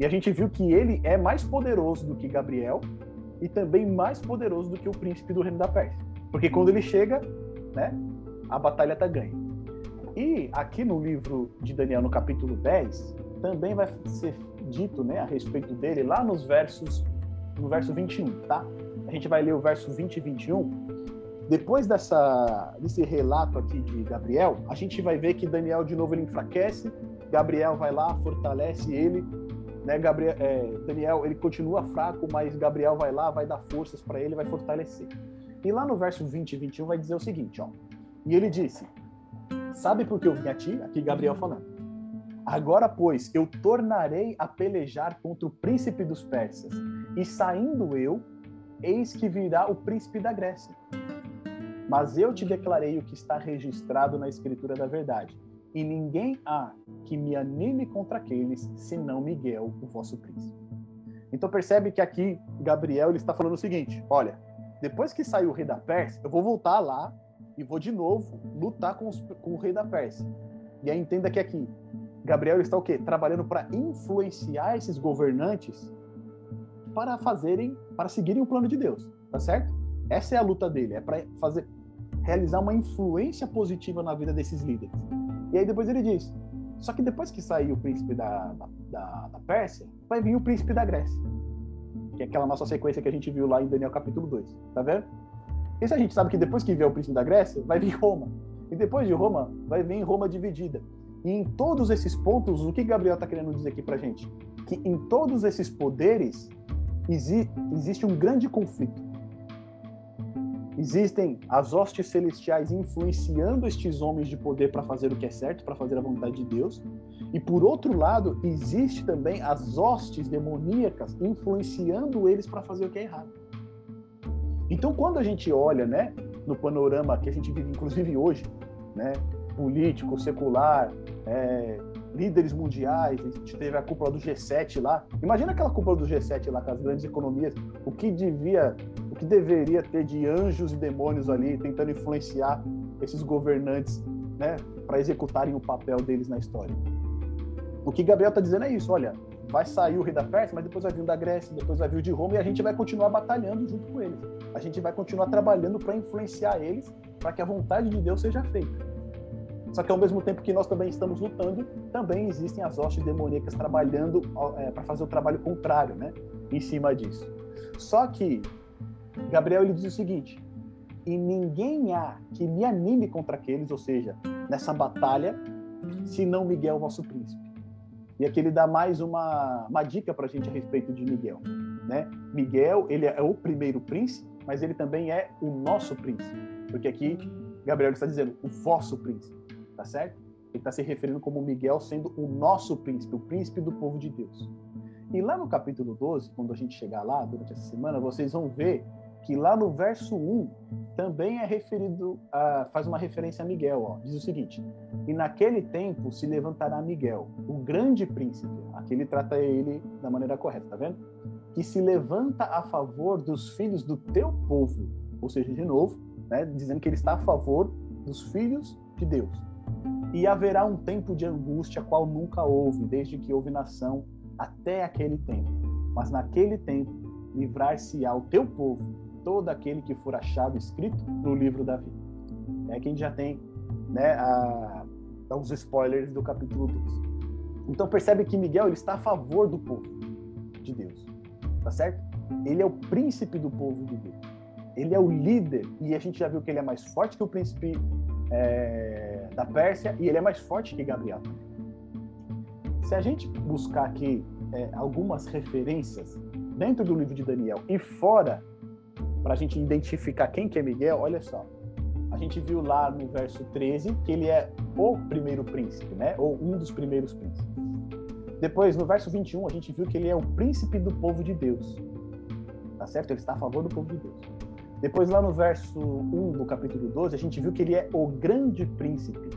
E a gente viu que ele é mais poderoso do que Gabriel e também mais poderoso do que o príncipe do reino da Pérsia. Porque quando ele chega, né, a batalha tá ganha. E aqui no livro de Daniel, no capítulo 10, também vai ser dito, né, a respeito dele lá nos versos no verso 21, tá? A gente vai ler o verso 20 e 21. Depois dessa, desse relato aqui de Gabriel, a gente vai ver que Daniel de novo ele enfraquece, Gabriel vai lá, fortalece ele, né? Gabriel, é, Daniel ele continua fraco, mas Gabriel vai lá, vai dar forças para ele, vai fortalecer. E lá no verso 20 e 21 vai dizer o seguinte, ó. E ele disse: Sabe por que eu vim a ti? Aqui Gabriel falando. Agora, pois, eu tornarei a pelejar contra o príncipe dos persas, e saindo eu, eis que virá o príncipe da Grécia. Mas eu te declarei o que está registrado na escritura da verdade, e ninguém há que me anime contra aqueles, senão Miguel, o vosso príncipe. Então percebe que aqui Gabriel ele está falando o seguinte: olha, depois que saiu o rei da Pérsia, eu vou voltar lá e vou de novo lutar com, os, com o rei da Pérsia. E aí entenda que aqui Gabriel está o quê? Trabalhando para influenciar esses governantes para fazerem, para seguirem o plano de Deus, tá certo? Essa é a luta dele, é para fazer realizar uma influência positiva na vida desses líderes. E aí depois ele diz: só que depois que sair o príncipe da, da, da Pérsia, vai vir o príncipe da Grécia. Que é aquela nossa sequência que a gente viu lá em Daniel capítulo 2. Tá vendo? Isso a gente sabe que depois que vier o príncipe da Grécia, vai vir Roma. E depois de Roma, vai vir Roma dividida. E em todos esses pontos, o que Gabriel está querendo dizer aqui para gente? Que em todos esses poderes exi existe um grande conflito. Existem as hostes celestiais influenciando estes homens de poder para fazer o que é certo, para fazer a vontade de Deus. E por outro lado, existe também as hostes demoníacas influenciando eles para fazer o que é errado. Então, quando a gente olha, né, no panorama que a gente vive, inclusive hoje, né, político, secular, é, líderes mundiais, a gente teve a cúpula do G7 lá. Imagina aquela cúpula do G7 lá com as grandes economias, o que devia, que deveria ter de anjos e demônios ali tentando influenciar esses governantes, né, para executarem o papel deles na história. O que Gabriel está dizendo é isso, olha, vai sair o rei da Pérsia, mas depois vai vir o da Grécia, depois vai vir o de Roma e a gente vai continuar batalhando junto com eles. A gente vai continuar trabalhando para influenciar eles, para que a vontade de Deus seja feita. Só que ao mesmo tempo que nós também estamos lutando, também existem as hostes demoníacas trabalhando é, para fazer o trabalho contrário, né? Em cima disso. Só que Gabriel ele diz o seguinte: e ninguém há que me anime contra aqueles, ou seja, nessa batalha, senão Miguel, vosso príncipe. E aqui ele dá mais uma, uma dica para a gente a respeito de Miguel. Né? Miguel, ele é o primeiro príncipe, mas ele também é o nosso príncipe. Porque aqui Gabriel está dizendo o vosso príncipe tá certo? Ele está se referindo como Miguel sendo o nosso príncipe, o príncipe do povo de Deus. E lá no capítulo 12, quando a gente chegar lá durante essa semana, vocês vão ver que lá no verso 1 também é referido, a, faz uma referência a Miguel. Ó. Diz o seguinte: E naquele tempo se levantará Miguel, o grande príncipe. Aqui ele trata ele da maneira correta, tá vendo? Que se levanta a favor dos filhos do teu povo. Ou seja, de novo, né, dizendo que ele está a favor dos filhos de Deus. E haverá um tempo de angústia qual nunca houve, desde que houve nação até aquele tempo. Mas naquele tempo livrar-se-á o teu povo, todo aquele que for achado escrito no livro da vida. É que a gente já tem né, a, os spoilers do capítulo 2. Então percebe que Miguel ele está a favor do povo de Deus. Tá certo? Ele é o príncipe do povo de Deus. Ele é o líder. E a gente já viu que ele é mais forte que o príncipe é, da Pérsia e ele é mais forte que Gabriel. Se a gente buscar aqui é, algumas referências dentro do livro de Daniel e fora, para a gente identificar quem que é Miguel, olha só. A gente viu lá no verso 13 que ele é o primeiro príncipe, né? Ou um dos primeiros príncipes. Depois, no verso 21, a gente viu que ele é o príncipe do povo de Deus. Tá certo? Ele está a favor do povo de Deus. Depois, lá no verso 1 do capítulo 12, a gente viu que ele é o grande príncipe.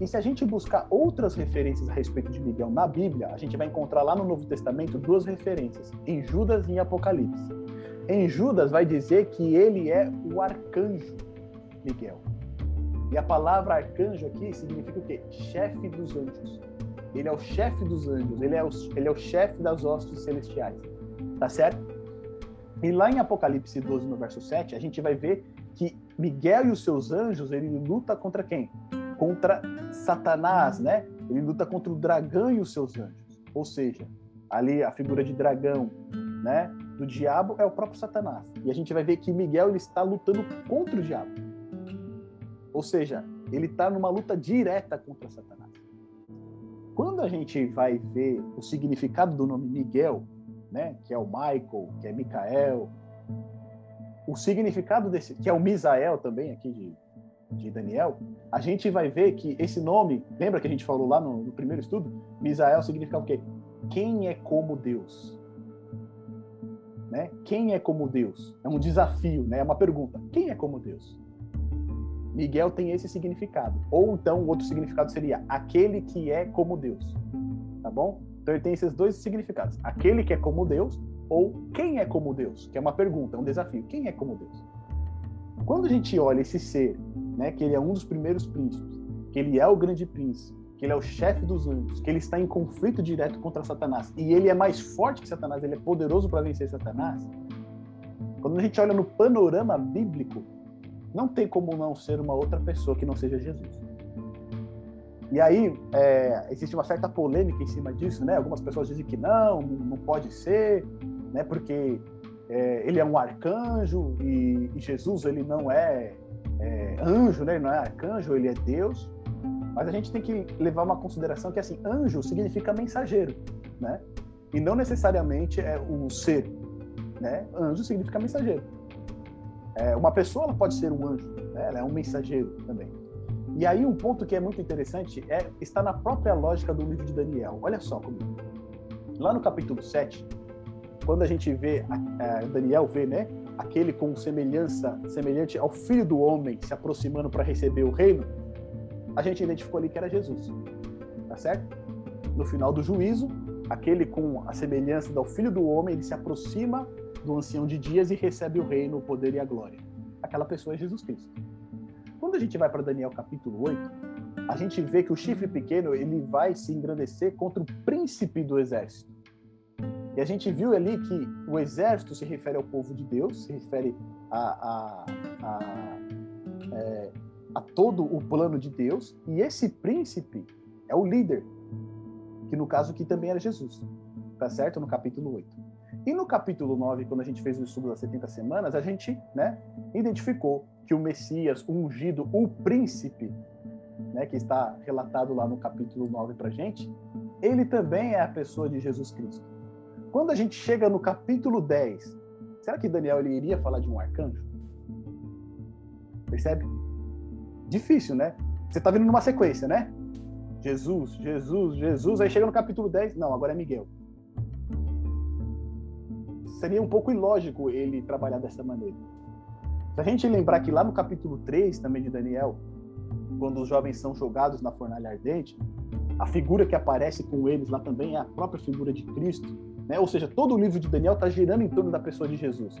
E se a gente buscar outras referências a respeito de Miguel na Bíblia, a gente vai encontrar lá no Novo Testamento duas referências, em Judas e em Apocalipse. Em Judas vai dizer que ele é o arcanjo Miguel. E a palavra arcanjo aqui significa o quê? Chefe dos anjos. Ele é o chefe dos anjos, ele é o, ele é o chefe das hostes celestiais. Tá certo? E lá em Apocalipse 12, no verso 7, a gente vai ver que Miguel e os seus anjos, ele luta contra quem? Contra Satanás, né? Ele luta contra o dragão e os seus anjos. Ou seja, ali a figura de dragão, né? Do diabo é o próprio Satanás. E a gente vai ver que Miguel ele está lutando contra o diabo. Ou seja, ele está numa luta direta contra Satanás. Quando a gente vai ver o significado do nome Miguel, né, que é o Michael, que é Micael, o significado desse, que é o Misael também aqui de, de Daniel, a gente vai ver que esse nome, lembra que a gente falou lá no, no primeiro estudo? Misael significa o quê? Quem é como Deus? Né? Quem é como Deus? É um desafio, né? É uma pergunta. Quem é como Deus? Miguel tem esse significado. Ou então outro significado seria aquele que é como Deus. Tá bom? Então ele tem esses dois significados: aquele que é como Deus ou quem é como Deus, que é uma pergunta, é um desafio. Quem é como Deus? Quando a gente olha esse ser, né, que ele é um dos primeiros príncipes, que ele é o grande príncipe, que ele é o chefe dos anjos, que ele está em conflito direto contra Satanás e ele é mais forte que Satanás, ele é poderoso para vencer Satanás. Quando a gente olha no panorama bíblico, não tem como não ser uma outra pessoa que não seja Jesus. E aí, é, existe uma certa polêmica em cima disso, né? Algumas pessoas dizem que não, não pode ser, né? Porque é, ele é um arcanjo e, e, Jesus ele não é, é, anjo, né? Ele não é arcanjo, ele é Deus. Mas a gente tem que levar uma consideração que assim, anjo significa mensageiro, né? E não necessariamente é o ser, né? Anjo significa mensageiro. É, uma pessoa ela pode ser um anjo, né? ela é um mensageiro também. E aí um ponto que é muito interessante é está na própria lógica do livro de Daniel. Olha só comigo. Lá no capítulo 7, quando a gente vê a, Daniel vê, né, aquele com semelhança semelhante ao filho do homem se aproximando para receber o reino, a gente identificou ali que era Jesus. Tá certo? No final do juízo, aquele com a semelhança do filho do homem, ele se aproxima do ancião de dias e recebe o reino, o poder e a glória. Aquela pessoa é Jesus Cristo. Quando a gente vai para Daniel capítulo 8, a gente vê que o chifre pequeno ele vai se engrandecer contra o príncipe do exército. E a gente viu ali que o exército se refere ao povo de Deus, se refere a, a, a, é, a todo o plano de Deus, e esse príncipe é o líder, que no caso aqui também era Jesus, tá certo? No capítulo 8. E no capítulo 9, quando a gente fez o estudo das 70 semanas, a gente né, identificou que o Messias, o ungido, o príncipe, né, que está relatado lá no capítulo 9 para gente, ele também é a pessoa de Jesus Cristo. Quando a gente chega no capítulo 10, será que Daniel ele iria falar de um arcanjo? Percebe? Difícil, né? Você está vindo numa sequência, né? Jesus, Jesus, Jesus, aí chega no capítulo 10, não, agora é Miguel seria um pouco ilógico ele trabalhar dessa maneira. Se a gente lembrar que lá no capítulo 3 também de Daniel, quando os jovens são jogados na fornalha ardente, a figura que aparece com eles lá também é a própria figura de Cristo. Né? Ou seja, todo o livro de Daniel está girando em torno da pessoa de Jesus.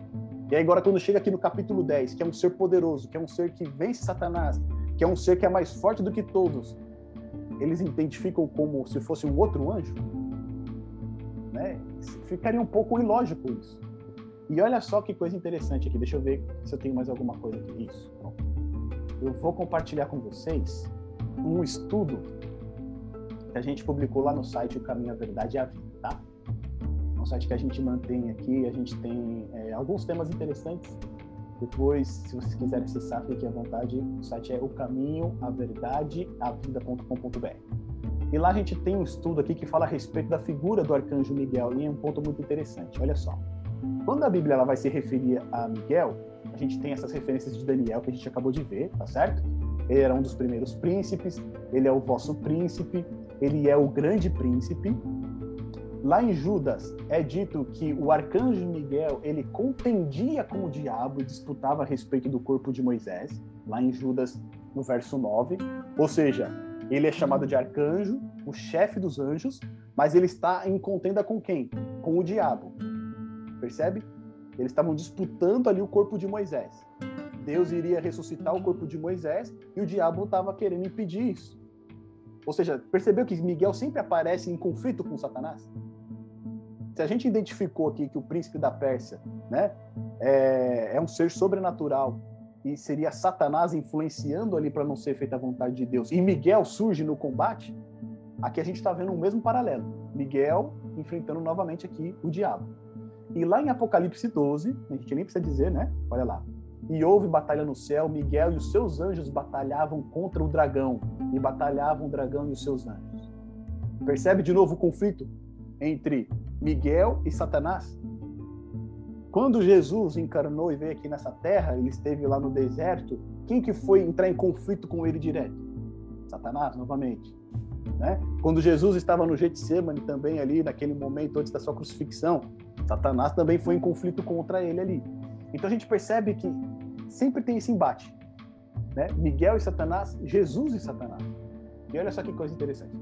E agora quando chega aqui no capítulo 10, que é um ser poderoso, que é um ser que vence Satanás, que é um ser que é mais forte do que todos, eles identificam como se fosse um outro anjo, né? Ficaria um pouco ilógico isso. E olha só que coisa interessante aqui. Deixa eu ver se eu tenho mais alguma coisa aqui. Isso. Eu vou compartilhar com vocês um estudo que a gente publicou lá no site O Caminho, a Verdade e a Vida, tá? É um site que a gente mantém aqui. A gente tem é, alguns temas interessantes. Depois, se vocês quiserem acessar, fiquem à vontade. O site é o caminho, a verdade, a vida.com.br. E lá a gente tem um estudo aqui que fala a respeito da figura do arcanjo Miguel, e é um ponto muito interessante. Olha só. Quando a Bíblia ela vai se referir a Miguel, a gente tem essas referências de Daniel que a gente acabou de ver, tá certo? Ele era um dos primeiros príncipes, ele é o vosso príncipe, ele é o grande príncipe. Lá em Judas é dito que o arcanjo Miguel, ele contendia com o diabo e disputava a respeito do corpo de Moisés, lá em Judas, no verso 9. Ou seja, Ele é chamado de arcanjo, o chefe dos anjos, mas ele está em contenda com quem? Com o diabo. Percebe? Eles estavam disputando ali o corpo de Moisés. Deus iria ressuscitar o corpo de Moisés e o diabo estava querendo impedir isso. Ou seja, percebeu que Miguel sempre aparece em conflito com Satanás? Se a gente identificou aqui que o príncipe da Pérsia né, é, é um ser sobrenatural e seria Satanás influenciando ali para não ser feita a vontade de Deus, e Miguel surge no combate, aqui a gente está vendo o mesmo paralelo. Miguel enfrentando novamente aqui o diabo. E lá em Apocalipse 12, a gente nem precisa dizer, né? Olha lá. E houve batalha no céu, Miguel e os seus anjos batalhavam contra o dragão, e batalhavam o dragão e os seus anjos. Percebe de novo o conflito entre Miguel e Satanás? Quando Jesus encarnou e veio aqui nessa terra, ele esteve lá no deserto, quem que foi entrar em conflito com ele direto? Satanás, novamente. Né? Quando Jesus estava no Getsemane também ali, naquele momento antes da sua crucifixão, Satanás também foi em conflito contra ele ali. Então a gente percebe que sempre tem esse embate. Né? Miguel e Satanás, Jesus e Satanás. E olha só que coisa interessante.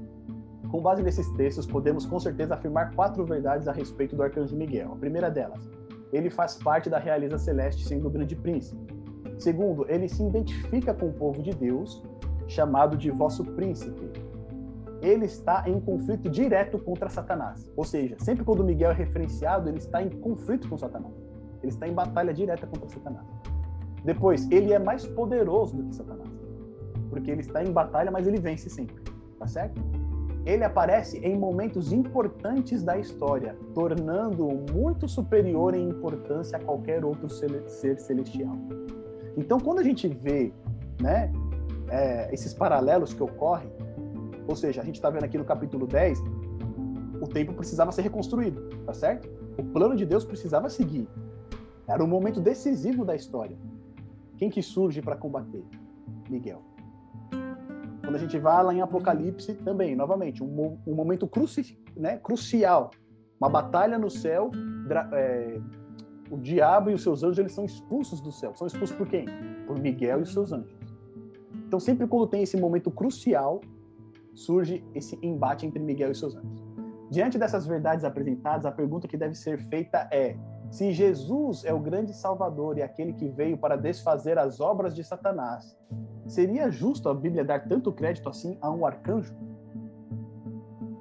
Com base nesses textos, podemos com certeza afirmar quatro verdades a respeito do arcanjo Miguel. A primeira delas, ele faz parte da realeza celeste, sendo o grande príncipe. Segundo, ele se identifica com o povo de Deus, chamado de vosso príncipe. Ele está em conflito direto contra Satanás. Ou seja, sempre quando Miguel é referenciado, ele está em conflito com Satanás. Ele está em batalha direta contra Satanás. Depois, ele é mais poderoso do que Satanás. Porque ele está em batalha, mas ele vence sempre. Tá certo? Ele aparece em momentos importantes da história, tornando-o muito superior em importância a qualquer outro ser celestial. Então, quando a gente vê né, é, esses paralelos que ocorrem, ou seja, a gente está vendo aqui no capítulo 10, o tempo precisava ser reconstruído, tá certo? O plano de Deus precisava seguir. Era um momento decisivo da história. Quem que surge para combater? Miguel. Quando a gente vai lá em Apocalipse, também, novamente, um, um momento cruci, né, crucial. Uma batalha no céu, é, o diabo e os seus anjos eles são expulsos do céu. São expulsos por quem? Por Miguel e os seus anjos. Então, sempre quando tem esse momento crucial, surge esse embate entre Miguel e seus anjos. Diante dessas verdades apresentadas, a pergunta que deve ser feita é: se Jesus é o grande Salvador e aquele que veio para desfazer as obras de Satanás, seria justo a Bíblia dar tanto crédito assim a um arcanjo?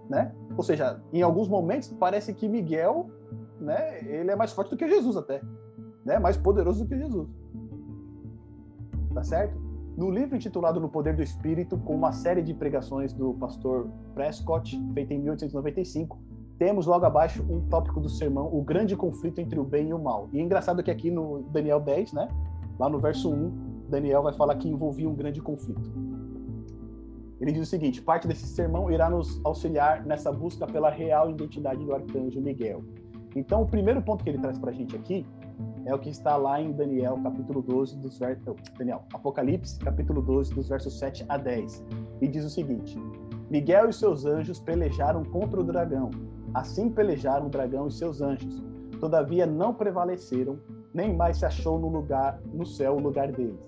Né? Ou seja, em alguns momentos parece que Miguel, né, ele é mais forte do que Jesus até, né, mais poderoso do que Jesus. Tá certo? No livro intitulado No Poder do Espírito, com uma série de pregações do pastor Prescott, feita em 1895, temos logo abaixo um tópico do sermão, o grande conflito entre o bem e o mal. E é engraçado que aqui no Daniel 10, né, lá no verso 1, Daniel vai falar que envolvia um grande conflito. Ele diz o seguinte: parte desse sermão irá nos auxiliar nessa busca pela real identidade do arcanjo Miguel. Então, o primeiro ponto que ele traz para a gente aqui é o que está lá em Daniel, capítulo 12, dos versos. Daniel, Apocalipse, capítulo 12, dos versos 7 a 10. E diz o seguinte: Miguel e seus anjos pelejaram contra o dragão Assim pelejaram o dragão e seus anjos. Todavia não prevaleceram, nem mais se achou no lugar no céu o lugar deles.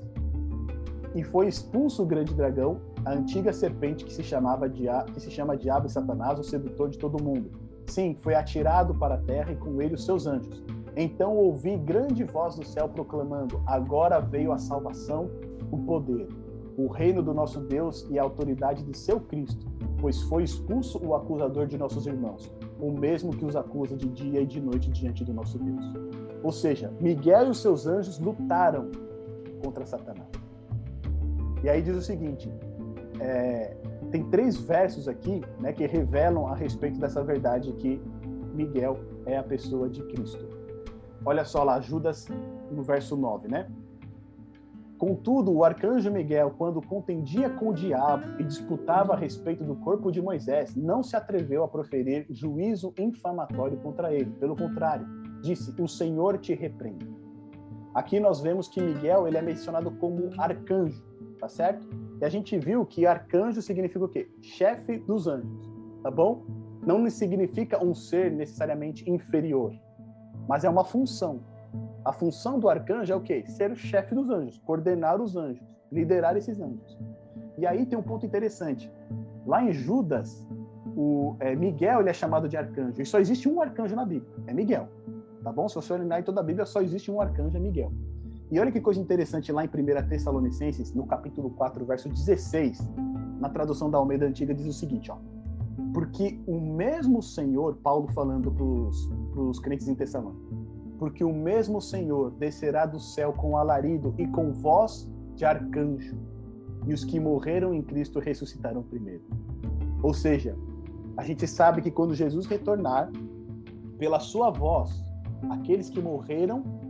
E foi expulso o grande dragão, a antiga serpente que se chamava que se chama Diabo e Satanás, o sedutor de todo mundo. Sim, foi atirado para a terra e com ele os seus anjos. Então ouvi grande voz do céu proclamando: Agora veio a salvação, o poder, o reino do nosso Deus e a autoridade de seu Cristo, pois foi expulso o acusador de nossos irmãos o mesmo que os acusa de dia e de noite diante do nosso Deus. Ou seja, Miguel e os seus anjos lutaram contra Satanás. E aí diz o seguinte: é, tem três versos aqui né, que revelam a respeito dessa verdade que Miguel é a pessoa de Cristo. Olha só lá, Judas no verso 9, né? Contudo, o arcanjo Miguel, quando contendia com o diabo e disputava a respeito do corpo de Moisés, não se atreveu a proferir juízo infamatório contra ele. Pelo contrário, disse: O Senhor te repreende. Aqui nós vemos que Miguel ele é mencionado como arcanjo, tá certo? E a gente viu que arcanjo significa o quê? Chefe dos anjos, tá bom? Não significa um ser necessariamente inferior, mas é uma função. A função do arcanjo é o quê? Ser o chefe dos anjos, coordenar os anjos, liderar esses anjos. E aí tem um ponto interessante. Lá em Judas, o é, Miguel ele é chamado de arcanjo. E só existe um arcanjo na Bíblia, é Miguel. Tá bom? Se você olhar em toda a Bíblia, só existe um arcanjo, é Miguel. E olha que coisa interessante lá em 1 Tessalonicenses, no capítulo 4, verso 16, na tradução da Almeida Antiga, diz o seguinte, ó. Porque o mesmo Senhor, Paulo falando para os crentes em Tessalônica, porque o mesmo Senhor descerá do céu com alarido e com voz de arcanjo, e os que morreram em Cristo ressuscitarão primeiro. Ou seja, a gente sabe que quando Jesus retornar, pela sua voz, aqueles que morreram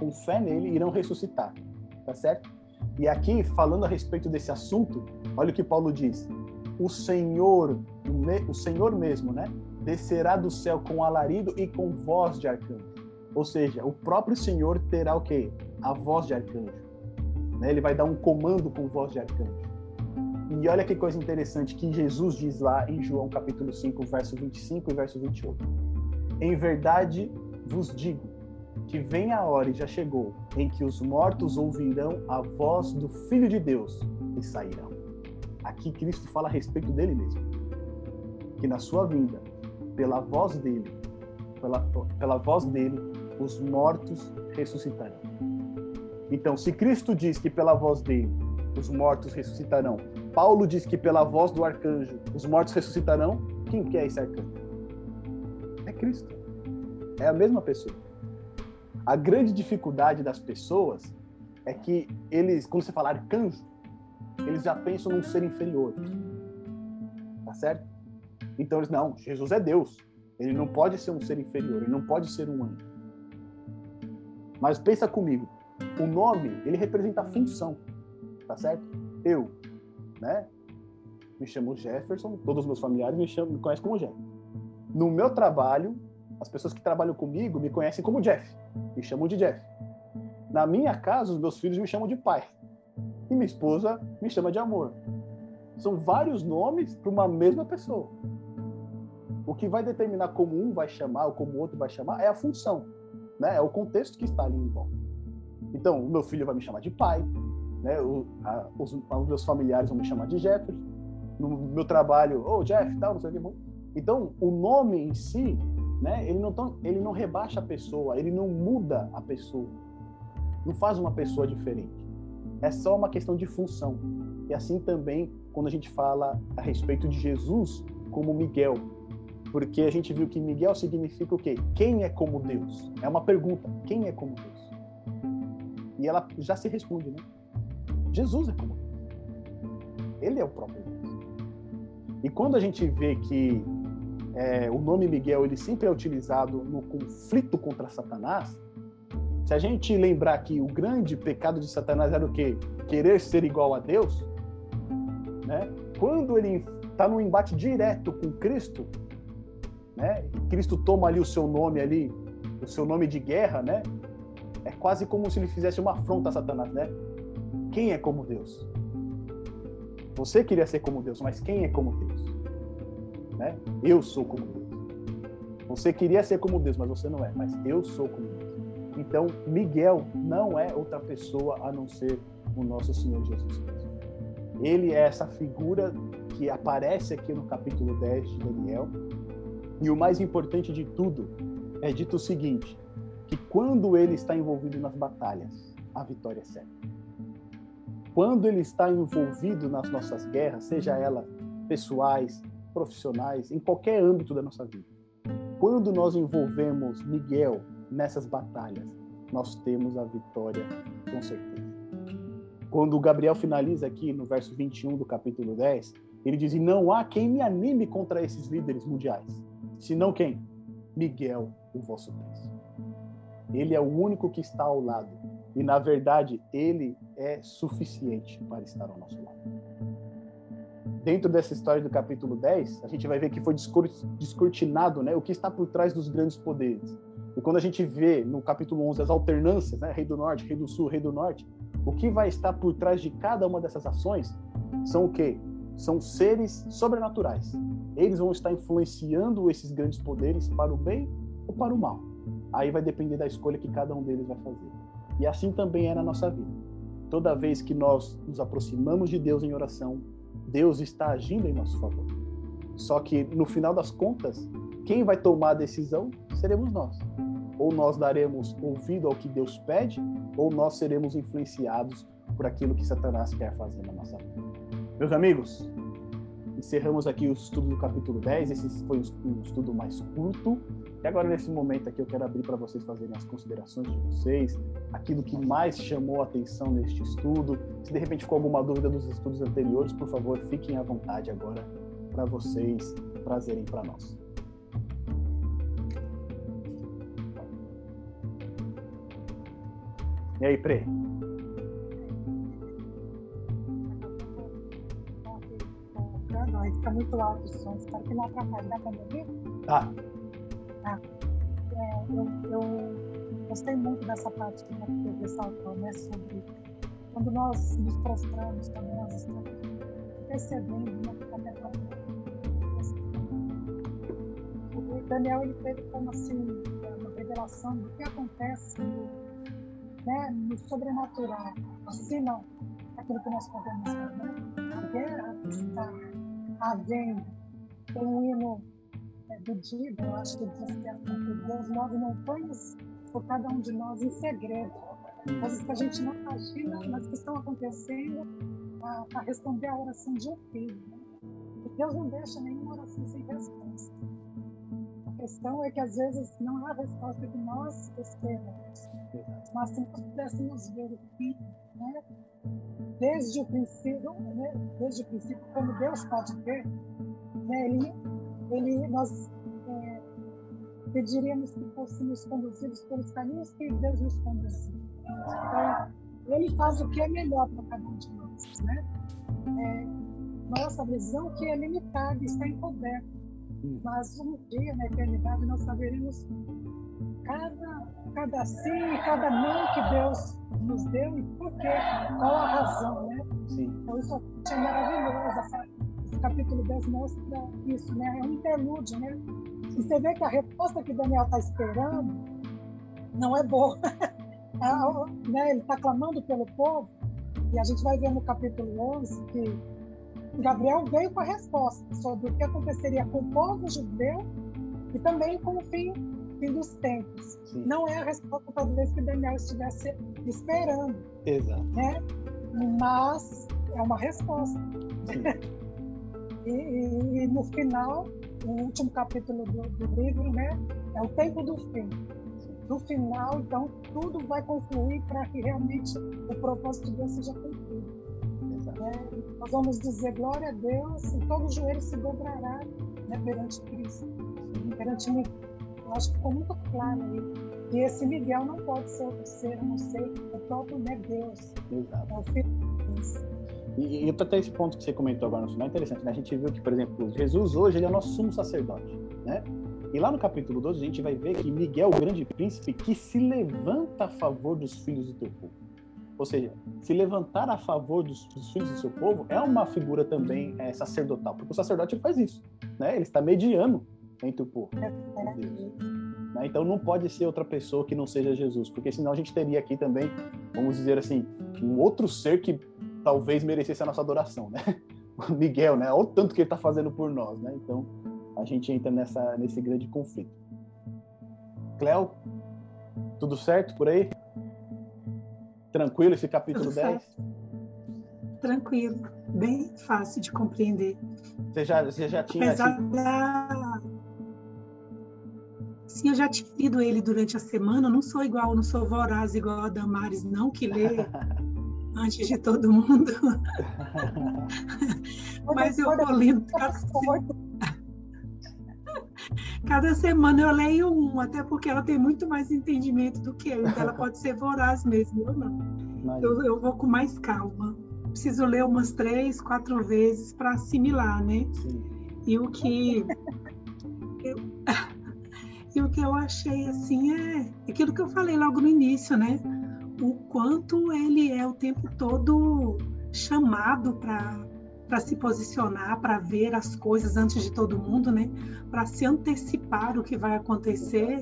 com fé nele irão ressuscitar. Tá certo? E aqui, falando a respeito desse assunto, olha o que Paulo diz: o Senhor, o Senhor mesmo, né, descerá do céu com alarido e com voz de arcanjo. Ou seja, o próprio Senhor terá o quê? A voz de arcanjo. Né? Ele vai dar um comando com voz de arcanjo. E olha que coisa interessante que Jesus diz lá em João capítulo 5, verso 25 e verso 28. Em verdade vos digo que vem a hora e já chegou em que os mortos ouvirão a voz do Filho de Deus e sairão. Aqui Cristo fala a respeito dele mesmo. Que na sua vinda, pela voz dele, pela, pela voz dele, os mortos ressuscitarão. Então, se Cristo diz que pela voz dele os mortos ressuscitarão, Paulo diz que pela voz do arcanjo os mortos ressuscitarão, quem que é esse arcanjo? É Cristo. É a mesma pessoa. A grande dificuldade das pessoas é que eles, quando você fala arcanjo, eles já pensam num ser inferior. Tá certo? Então eles, não, Jesus é Deus. Ele não pode ser um ser inferior, ele não pode ser um anjo. Mas pensa comigo, o nome, ele representa a função, tá certo? Eu, né? Me chamo Jefferson, todos os meus familiares me, chamam, me conhecem como Jeff. No meu trabalho, as pessoas que trabalham comigo me conhecem como Jeff, me chamam de Jeff. Na minha casa, os meus filhos me chamam de pai. E minha esposa me chama de amor. São vários nomes para uma mesma pessoa. O que vai determinar como um vai chamar ou como o outro vai chamar é a função né? É o contexto que está ali em volta. Então, o meu filho vai me chamar de pai, né? O, a, os, os, meus familiares vão me chamar de Jefferson. No meu trabalho, ô oh, Jeff, tal, não sei o que. Então, o nome em si, né? Ele não, ele não rebaixa a pessoa, ele não muda a pessoa, não faz uma pessoa diferente. É só uma questão de função. E assim também quando a gente fala a respeito de Jesus como Miguel, porque a gente viu que Miguel significa o quê? Quem é como Deus? É uma pergunta. Quem é como Deus? E ela já se responde, né? Jesus é como Deus. Ele é o próprio Deus. E quando a gente vê que é, o nome Miguel ele sempre é utilizado no conflito contra Satanás, se a gente lembrar que o grande pecado de Satanás era o quê? Querer ser igual a Deus, né? Quando ele está no embate direto com Cristo, né? Cristo toma ali o seu nome ali, o seu nome de guerra, né? É quase como se ele fizesse uma afronta a Satanás, né? Quem é como Deus? Você queria ser como Deus, mas quem é como Deus? Né? Eu sou como Deus. Você queria ser como Deus, mas você não é. Mas eu sou como Deus. Então, Miguel não é outra pessoa a não ser o nosso Senhor Jesus Cristo. Ele é essa figura que aparece aqui no capítulo 10 de Daniel, e o mais importante de tudo é dito o seguinte: que quando ele está envolvido nas batalhas, a vitória é certa. Quando ele está envolvido nas nossas guerras, seja elas pessoais, profissionais, em qualquer âmbito da nossa vida, quando nós envolvemos Miguel nessas batalhas, nós temos a vitória com certeza. Quando o Gabriel finaliza aqui no verso 21 do capítulo 10, ele diz: Não há quem me anime contra esses líderes mundiais Senão quem? Miguel, o vosso príncipe. Ele é o único que está ao lado. E, na verdade, ele é suficiente para estar ao nosso lado. Dentro dessa história do capítulo 10, a gente vai ver que foi descortinado né, o que está por trás dos grandes poderes. E quando a gente vê no capítulo 11 as alternâncias, né, Rei do Norte, Rei do Sul, Rei do Norte, o que vai estar por trás de cada uma dessas ações são o quê? São seres sobrenaturais. Eles vão estar influenciando esses grandes poderes para o bem ou para o mal. Aí vai depender da escolha que cada um deles vai fazer. E assim também é na nossa vida. toda vez que nós nos aproximamos de Deus em oração, Deus está agindo em nosso favor. Só que no final das contas, quem vai tomar a decisão seremos nós. Ou nós daremos ouvido ao que Deus pede, ou nós seremos influenciados por aquilo que Satanás quer fazer na nossa vida. Meus amigos, encerramos aqui o estudo do capítulo 10. Esse foi um estudo mais curto. E agora, nesse momento aqui, eu quero abrir para vocês fazerem as considerações de vocês, aquilo que mais chamou a atenção neste estudo. Se de repente ficou alguma dúvida dos estudos anteriores, por favor, fiquem à vontade agora para vocês trazerem para nós. E aí, Pre? Fica muito alto o som, espero que não atrapalhe. Dá para me ouvir? Tá. Ah. É, eu, eu gostei muito dessa parte que você ressaltou, né, sobre quando nós nos prostramos, quando nós estamos percebendo uma comportamento. O Daniel ele teve como assim uma revelação do que acontece no né, no sobrenatural, assim não, aquilo que nós podemos ver, né? A guerra está havendo, tem um hino é, do Dido, eu acho que diz que é assim, Deus move montanhas por cada um de nós em segredo, coisas que a gente não imagina, mas que estão acontecendo para responder a oração de um filho. Né? E Deus não deixa nenhuma oração sem resposta. A questão é que às vezes não é a resposta que nós esperamos mas se nós pudéssemos ver o fim, né? desde o princípio, né? desde o princípio, como Deus pode ver, né? ele, ele, nós é, pediríamos que fôssemos conduzidos pelos caminhos que Deus nos conduziu. Então, ele faz o que é melhor para cada um de nós. Né? É, nossa visão que é limitada, está encoberta. Hum. Mas um dia, na eternidade, nós saberemos cada, cada sim e cada não que Deus nos deu e por quê, qual a razão, né? Sim. Então isso é maravilhoso, essa, esse capítulo 10 mostra isso, né? É um interlúdio, né? E você vê que a resposta que Daniel está esperando não é boa. né? Ele está clamando pelo povo, e a gente vai ver no capítulo 11 que Gabriel veio com a resposta sobre o que aconteceria com o povo judeu e também com o fim fim dos tempos. Sim. Não é a resposta, talvez, que Daniel estivesse esperando. Exato. Né? Mas é uma resposta. e, e, e, no final, o último capítulo do, do, livro, né, é o tempo do fim. No final, então, tudo vai concluir para que realmente o propósito de Deus seja cumprido. Né? Nós vamos dizer glória a Deus e todo joelho se dobrará né, perante Cristo, perante mim eu acho que ficou muito claro aí. E esse Miguel não pode ser outro ser, a não ser o próprio né, Deus. Exato. É o filho de Deus. E, e até esse ponto que você comentou agora no final é interessante, né? A gente viu que, por exemplo, Jesus hoje ele é o nosso sumo sacerdote, né? E lá no capítulo 12 a gente vai ver que Miguel, o grande príncipe, que se levanta a favor dos filhos do teu povo. Ou seja, se levantar a favor dos, dos filhos do seu povo é uma figura também é, sacerdotal, porque o sacerdote faz isso, né? Ele está mediando entre o. Né? Então não pode ser outra pessoa que não seja Jesus, porque senão a gente teria aqui também, vamos dizer assim, um outro ser que talvez merecesse a nossa adoração, né? O Miguel, né? Olha o tanto que ele está fazendo por nós, né? Então a gente entra nessa, nesse grande conflito. Cléo, tudo certo por aí? Tranquilo esse capítulo tudo 10? Certo. Tranquilo, bem fácil de compreender. Você já, você já tinha. Apesar assim... da Sim, eu já tinha lido ele durante a semana. Eu não sou igual, não sou voraz igual a Damares, não, que lê antes de todo mundo. Mas eu vou lendo cada semana. Cada semana eu leio um, até porque ela tem muito mais entendimento do que eu, então ela pode ser voraz mesmo, eu não. Eu, eu vou com mais calma. Preciso ler umas três, quatro vezes para assimilar, né? Sim. E o que e o que eu achei assim é aquilo que eu falei logo no início, né? O quanto ele é o tempo todo chamado para se posicionar, para ver as coisas antes de todo mundo, né? Para se antecipar o que vai acontecer.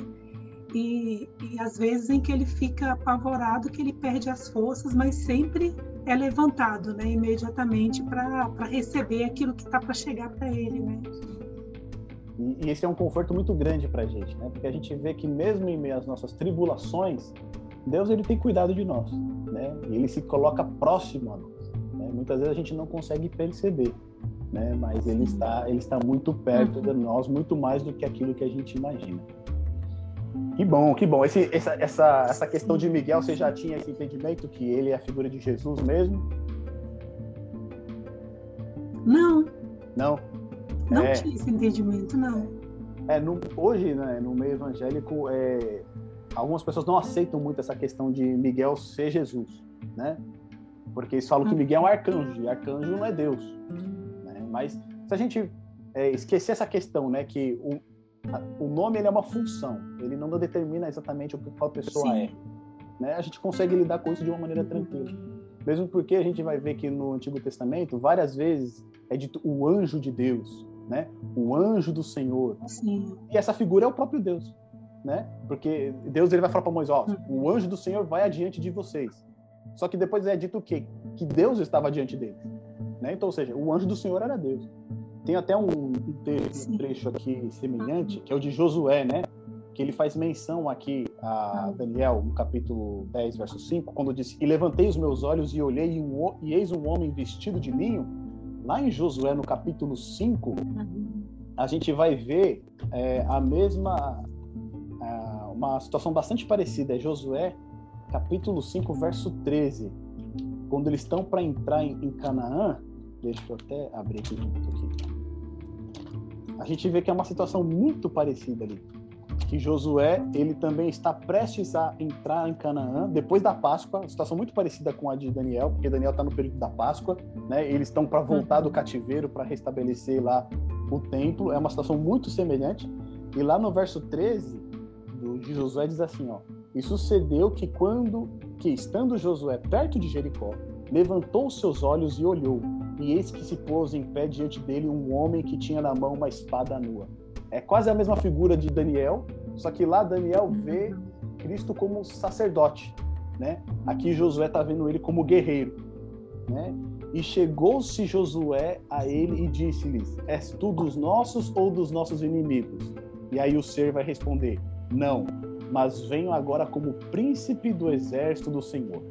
e, e às vezes em que ele fica apavorado, que ele perde as forças, mas sempre é levantado, né, imediatamente para receber aquilo que está para chegar para ele, né? E, e, esse é um conforto muito grande para a gente, né? Porque a gente vê que mesmo em meio às nossas tribulações, Deus ele tem cuidado de nós, né? E ele se coloca próximo a nós. Né? Muitas vezes a gente não consegue perceber, né? Mas ele está ele está muito perto de nós, muito mais do que aquilo que a gente imagina. Que bom, que bom. Esse, essa, essa, essa questão de Miguel, você já tinha esse entendimento que ele é a figura de Jesus mesmo? Não. Não? Não é, tinha esse entendimento, não. É, no, hoje, né, no meio evangélico, é, algumas pessoas não aceitam muito essa questão de Miguel ser Jesus, né? Porque eles falam que uhum. Miguel é um arcanjo, e arcanjo não é Deus. Né? Mas se a gente é, esquecer essa questão, né, que o, o nome ele é uma função, ele não determina exatamente o que a pessoa Sim. é. Né? A gente consegue lidar com isso de uma maneira tranquila. Mesmo porque a gente vai ver que no Antigo Testamento, várias vezes é dito o anjo de Deus, né? O anjo do Senhor. Sim. E essa figura é o próprio Deus, né? Porque Deus ele vai falar para Moisés, ó, uhum. o anjo do Senhor vai adiante de vocês. Só que depois é dito o quê? Que Deus estava diante deles, né? Então, ou seja, o anjo do Senhor era Deus. Tem até um, um trecho aqui semelhante, que é o de Josué, né? Que ele faz menção aqui a Daniel, no capítulo 10, verso 5, quando diz: E levantei os meus olhos e olhei, e, um, e eis um homem vestido de linho. Lá em Josué, no capítulo 5, a gente vai ver é, a mesma. uma situação bastante parecida. É Josué, capítulo 5, verso 13. Quando eles estão para entrar em, em Canaã, deixa eu até abrir aqui aqui a gente vê que é uma situação muito parecida ali. Que Josué, ele também está prestes a entrar em Canaã depois da Páscoa, situação muito parecida com a de Daniel, porque Daniel está no período da Páscoa, né? Eles estão para voltar do cativeiro para restabelecer lá o templo. É uma situação muito semelhante. E lá no verso 13 do, de Josué diz assim, ó: E sucedeu que quando que estando Josué perto de Jericó, levantou seus olhos e olhou, e eis que se pôs em pé diante dele um homem que tinha na mão uma espada nua. É quase a mesma figura de Daniel, só que lá Daniel vê Cristo como sacerdote, né? Aqui Josué está vendo ele como guerreiro, né? E chegou-se Josué a ele e disse-lhes: És tu dos nossos ou dos nossos inimigos? E aí o ser vai responder: Não, mas venho agora como príncipe do exército do Senhor.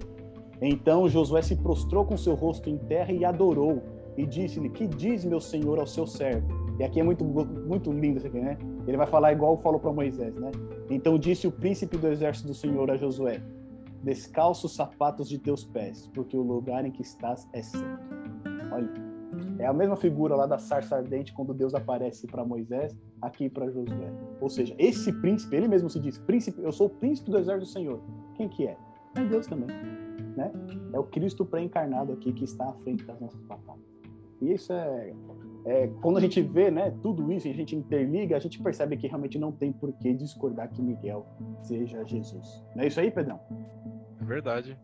Então Josué se prostrou com seu rosto em terra e adorou, e disse-lhe: Que diz meu senhor ao seu servo? E aqui é muito, muito lindo isso aqui, né? Ele vai falar igual falou para Moisés, né? Então disse o príncipe do exército do Senhor a Josué: Descalça os sapatos de teus pés, porque o lugar em que estás é santo. Olha, é a mesma figura lá da sarça ardente quando Deus aparece para Moisés, aqui para Josué. Ou seja, esse príncipe, ele mesmo se diz: Príncipe, eu sou o príncipe do exército do Senhor. Quem que é? É Deus também né? É o Cristo pré-encarnado aqui que está à frente das nossas batalhas. E isso é, é, quando a gente vê, né, tudo isso, e a gente interliga, a gente percebe que realmente não tem por que discordar que Miguel seja Jesus. Não é isso aí, Pedrão? É verdade.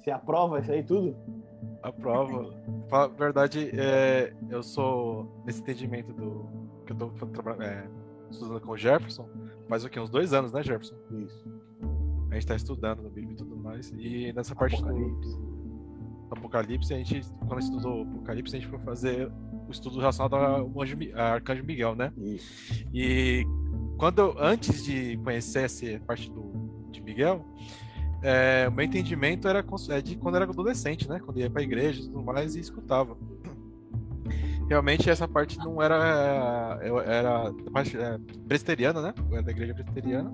Você aprova isso aí tudo? Aprova. Na verdade, é, eu sou nesse entendimento do que eu estou trabalhando, é, estudando com o Jefferson, faz o quê? Uns dois anos, né, Jefferson? Isso a gente está estudando no Bíblia e tudo mais. E nessa parte Apocalipse. do, Apocalipse, a gente, quando estudou Apocalipse, a gente foi fazer o estudo relacionado ao anjo, a Arcanjo Miguel, né? Isso. E quando antes de conhecer essa parte do, de Miguel, é, o meu entendimento era é de quando era adolescente, né? Quando ia para a igreja e tudo mais e escutava. Realmente essa parte não era era parte é, presteriana, né? Era da igreja presteriana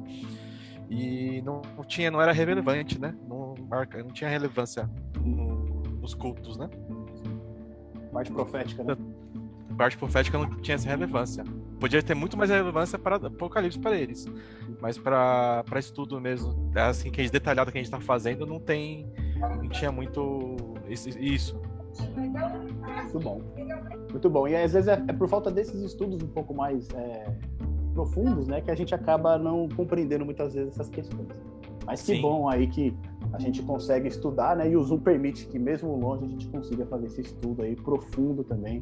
e não, não, tinha, não era relevante, né? Não, marca, não tinha relevância no, nos cultos, né? Parte profética, né? Parte profética não tinha essa relevância. Podia ter muito mais relevância para Apocalipse para eles, mas para estudo mesmo, assim que detalhado que a gente está fazendo, não tem, não tinha muito isso. Muito bom, muito bom. E às vezes é, é por falta desses estudos um pouco mais é profundos, né, que a gente acaba não compreendendo muitas vezes essas questões. Mas que Sim. bom aí que a gente consegue estudar, né, e o Zoom permite que mesmo longe a gente consiga fazer esse estudo aí profundo também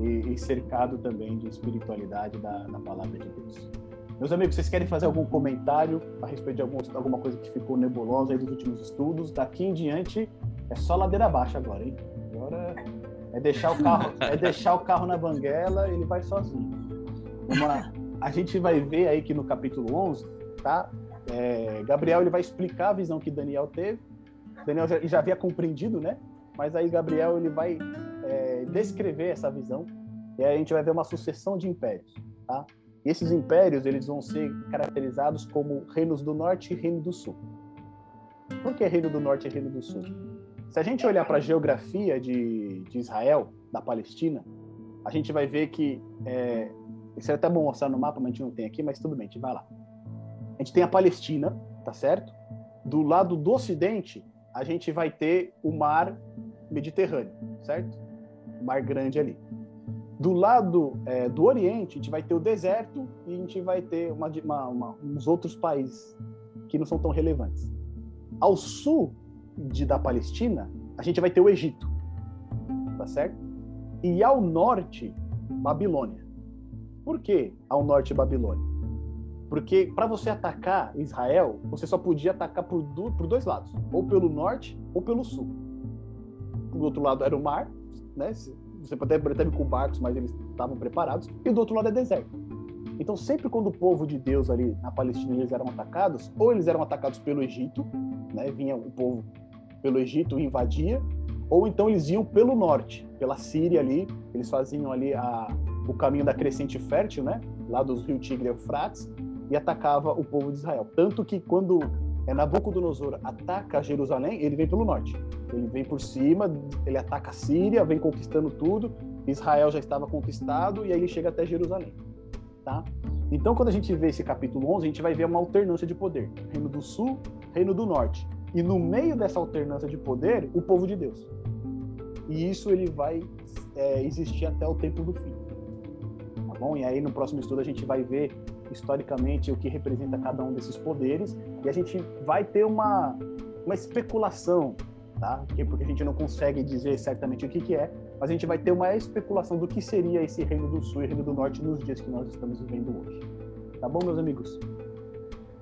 e, e cercado também de espiritualidade da, da palavra de Deus. Meus amigos, vocês querem fazer algum comentário a respeito de algum, alguma coisa que ficou nebulosa aí dos últimos estudos? Daqui em diante é só ladeira abaixo agora, hein? Agora é deixar o carro, é deixar o carro na banguela, ele vai sozinho. Uma, a gente vai ver aí que no capítulo 11, tá? É, Gabriel ele vai explicar a visão que Daniel teve. Daniel já, já havia compreendido, né? Mas aí Gabriel ele vai é, descrever essa visão e aí a gente vai ver uma sucessão de impérios, tá? E esses impérios eles vão ser caracterizados como reinos do norte e reino do sul. Por que reino do norte e reino do sul? Se a gente olhar para a geografia de, de, Israel, da Palestina, a gente vai ver que é, isso é até bom mostrar no mapa, mas a gente não tem aqui, mas tudo bem, a gente vai lá. A gente tem a Palestina, tá certo? Do lado do ocidente, a gente vai ter o mar Mediterrâneo, certo? O mar grande ali. Do lado é, do Oriente, a gente vai ter o deserto e a gente vai ter uma, uma, uma, uns outros países que não são tão relevantes. Ao sul de, da Palestina, a gente vai ter o Egito, tá certo? E ao norte, Babilônia. Por que ao norte Babilônia? Porque para você atacar Israel, você só podia atacar por, do, por dois lados, ou pelo norte ou pelo sul. Do outro lado era o mar, né? Você até teve com barcos, mas eles estavam preparados. E do outro lado é deserto. Então, sempre quando o povo de Deus ali na Palestina eles eram atacados, ou eles eram atacados pelo Egito, né? Vinha o povo pelo Egito e invadia, ou então eles iam pelo norte, pela Síria ali, eles faziam ali a, o caminho da crescente fértil, né? Lá dos rios Tigre e Eufrates, e atacava o povo de Israel. Tanto que quando é, Nabucodonosor ataca Jerusalém, ele vem pelo norte. Ele vem por cima, ele ataca a Síria, vem conquistando tudo. Israel já estava conquistado e aí ele chega até Jerusalém. Tá? Então, quando a gente vê esse capítulo 11, a gente vai ver uma alternância de poder: Reino do Sul, Reino do Norte. E no meio dessa alternância de poder, o povo de Deus. E isso ele vai é, existir até o tempo do fim. Tá bom? E aí no próximo estudo a gente vai ver historicamente o que representa cada um desses poderes e a gente vai ter uma, uma especulação, tá? Porque a gente não consegue dizer certamente o que, que é, mas a gente vai ter uma especulação do que seria esse Reino do Sul e Reino do Norte nos dias que nós estamos vivendo hoje. Tá bom, meus amigos?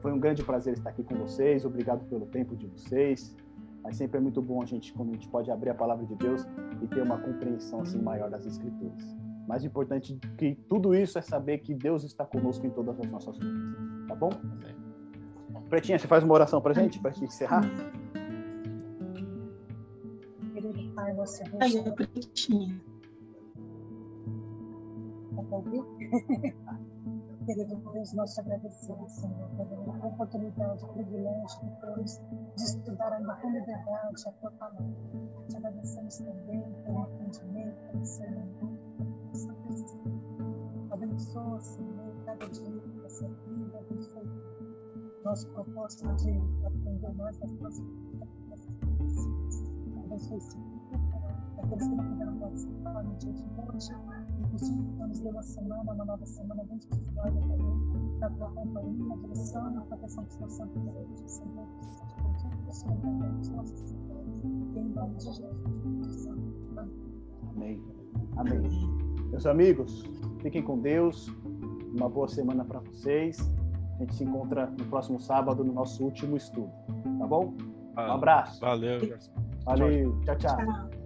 Foi um grande prazer estar aqui com vocês, obrigado pelo tempo de vocês. Mas sempre é muito bom a gente, quando a gente pode abrir a palavra de Deus e ter uma compreensão assim maior das Escrituras. Mais importante que tudo isso é saber que Deus está conosco em todas as nossas lutas. Tá bom? Pretinha, você faz uma oração pra gente, pra gente encerrar? Querido Pai, você Aí, a Pretinha. Querido Deus, nós te agradecemos, Senhor, pela oportunidade, o privilégio que temos de estudar ainda com liberdade a tua palavra. Te agradecemos também pelo entendimento, pelo discernimento, Abençoa, Senhor, cada dia dessa vida, abençoa nosso propósito de aprender mais das tuas Abençoe grupo, aqueles que não puderam participar no dia de hoje, e possamos ter uma semana, uma nova semana abençoada também, da tua companhia, direção e proteção do seu Santo Deus, Senhor, que contigo, Senhor, nossas cidades, em nome de Jesus. Amém. Amém. Meus amigos, fiquem com Deus. Uma boa semana para vocês. A gente se encontra no próximo sábado no nosso último estudo. Tá bom? Um abraço. Valeu. Valeu. tchau. tchau. tchau.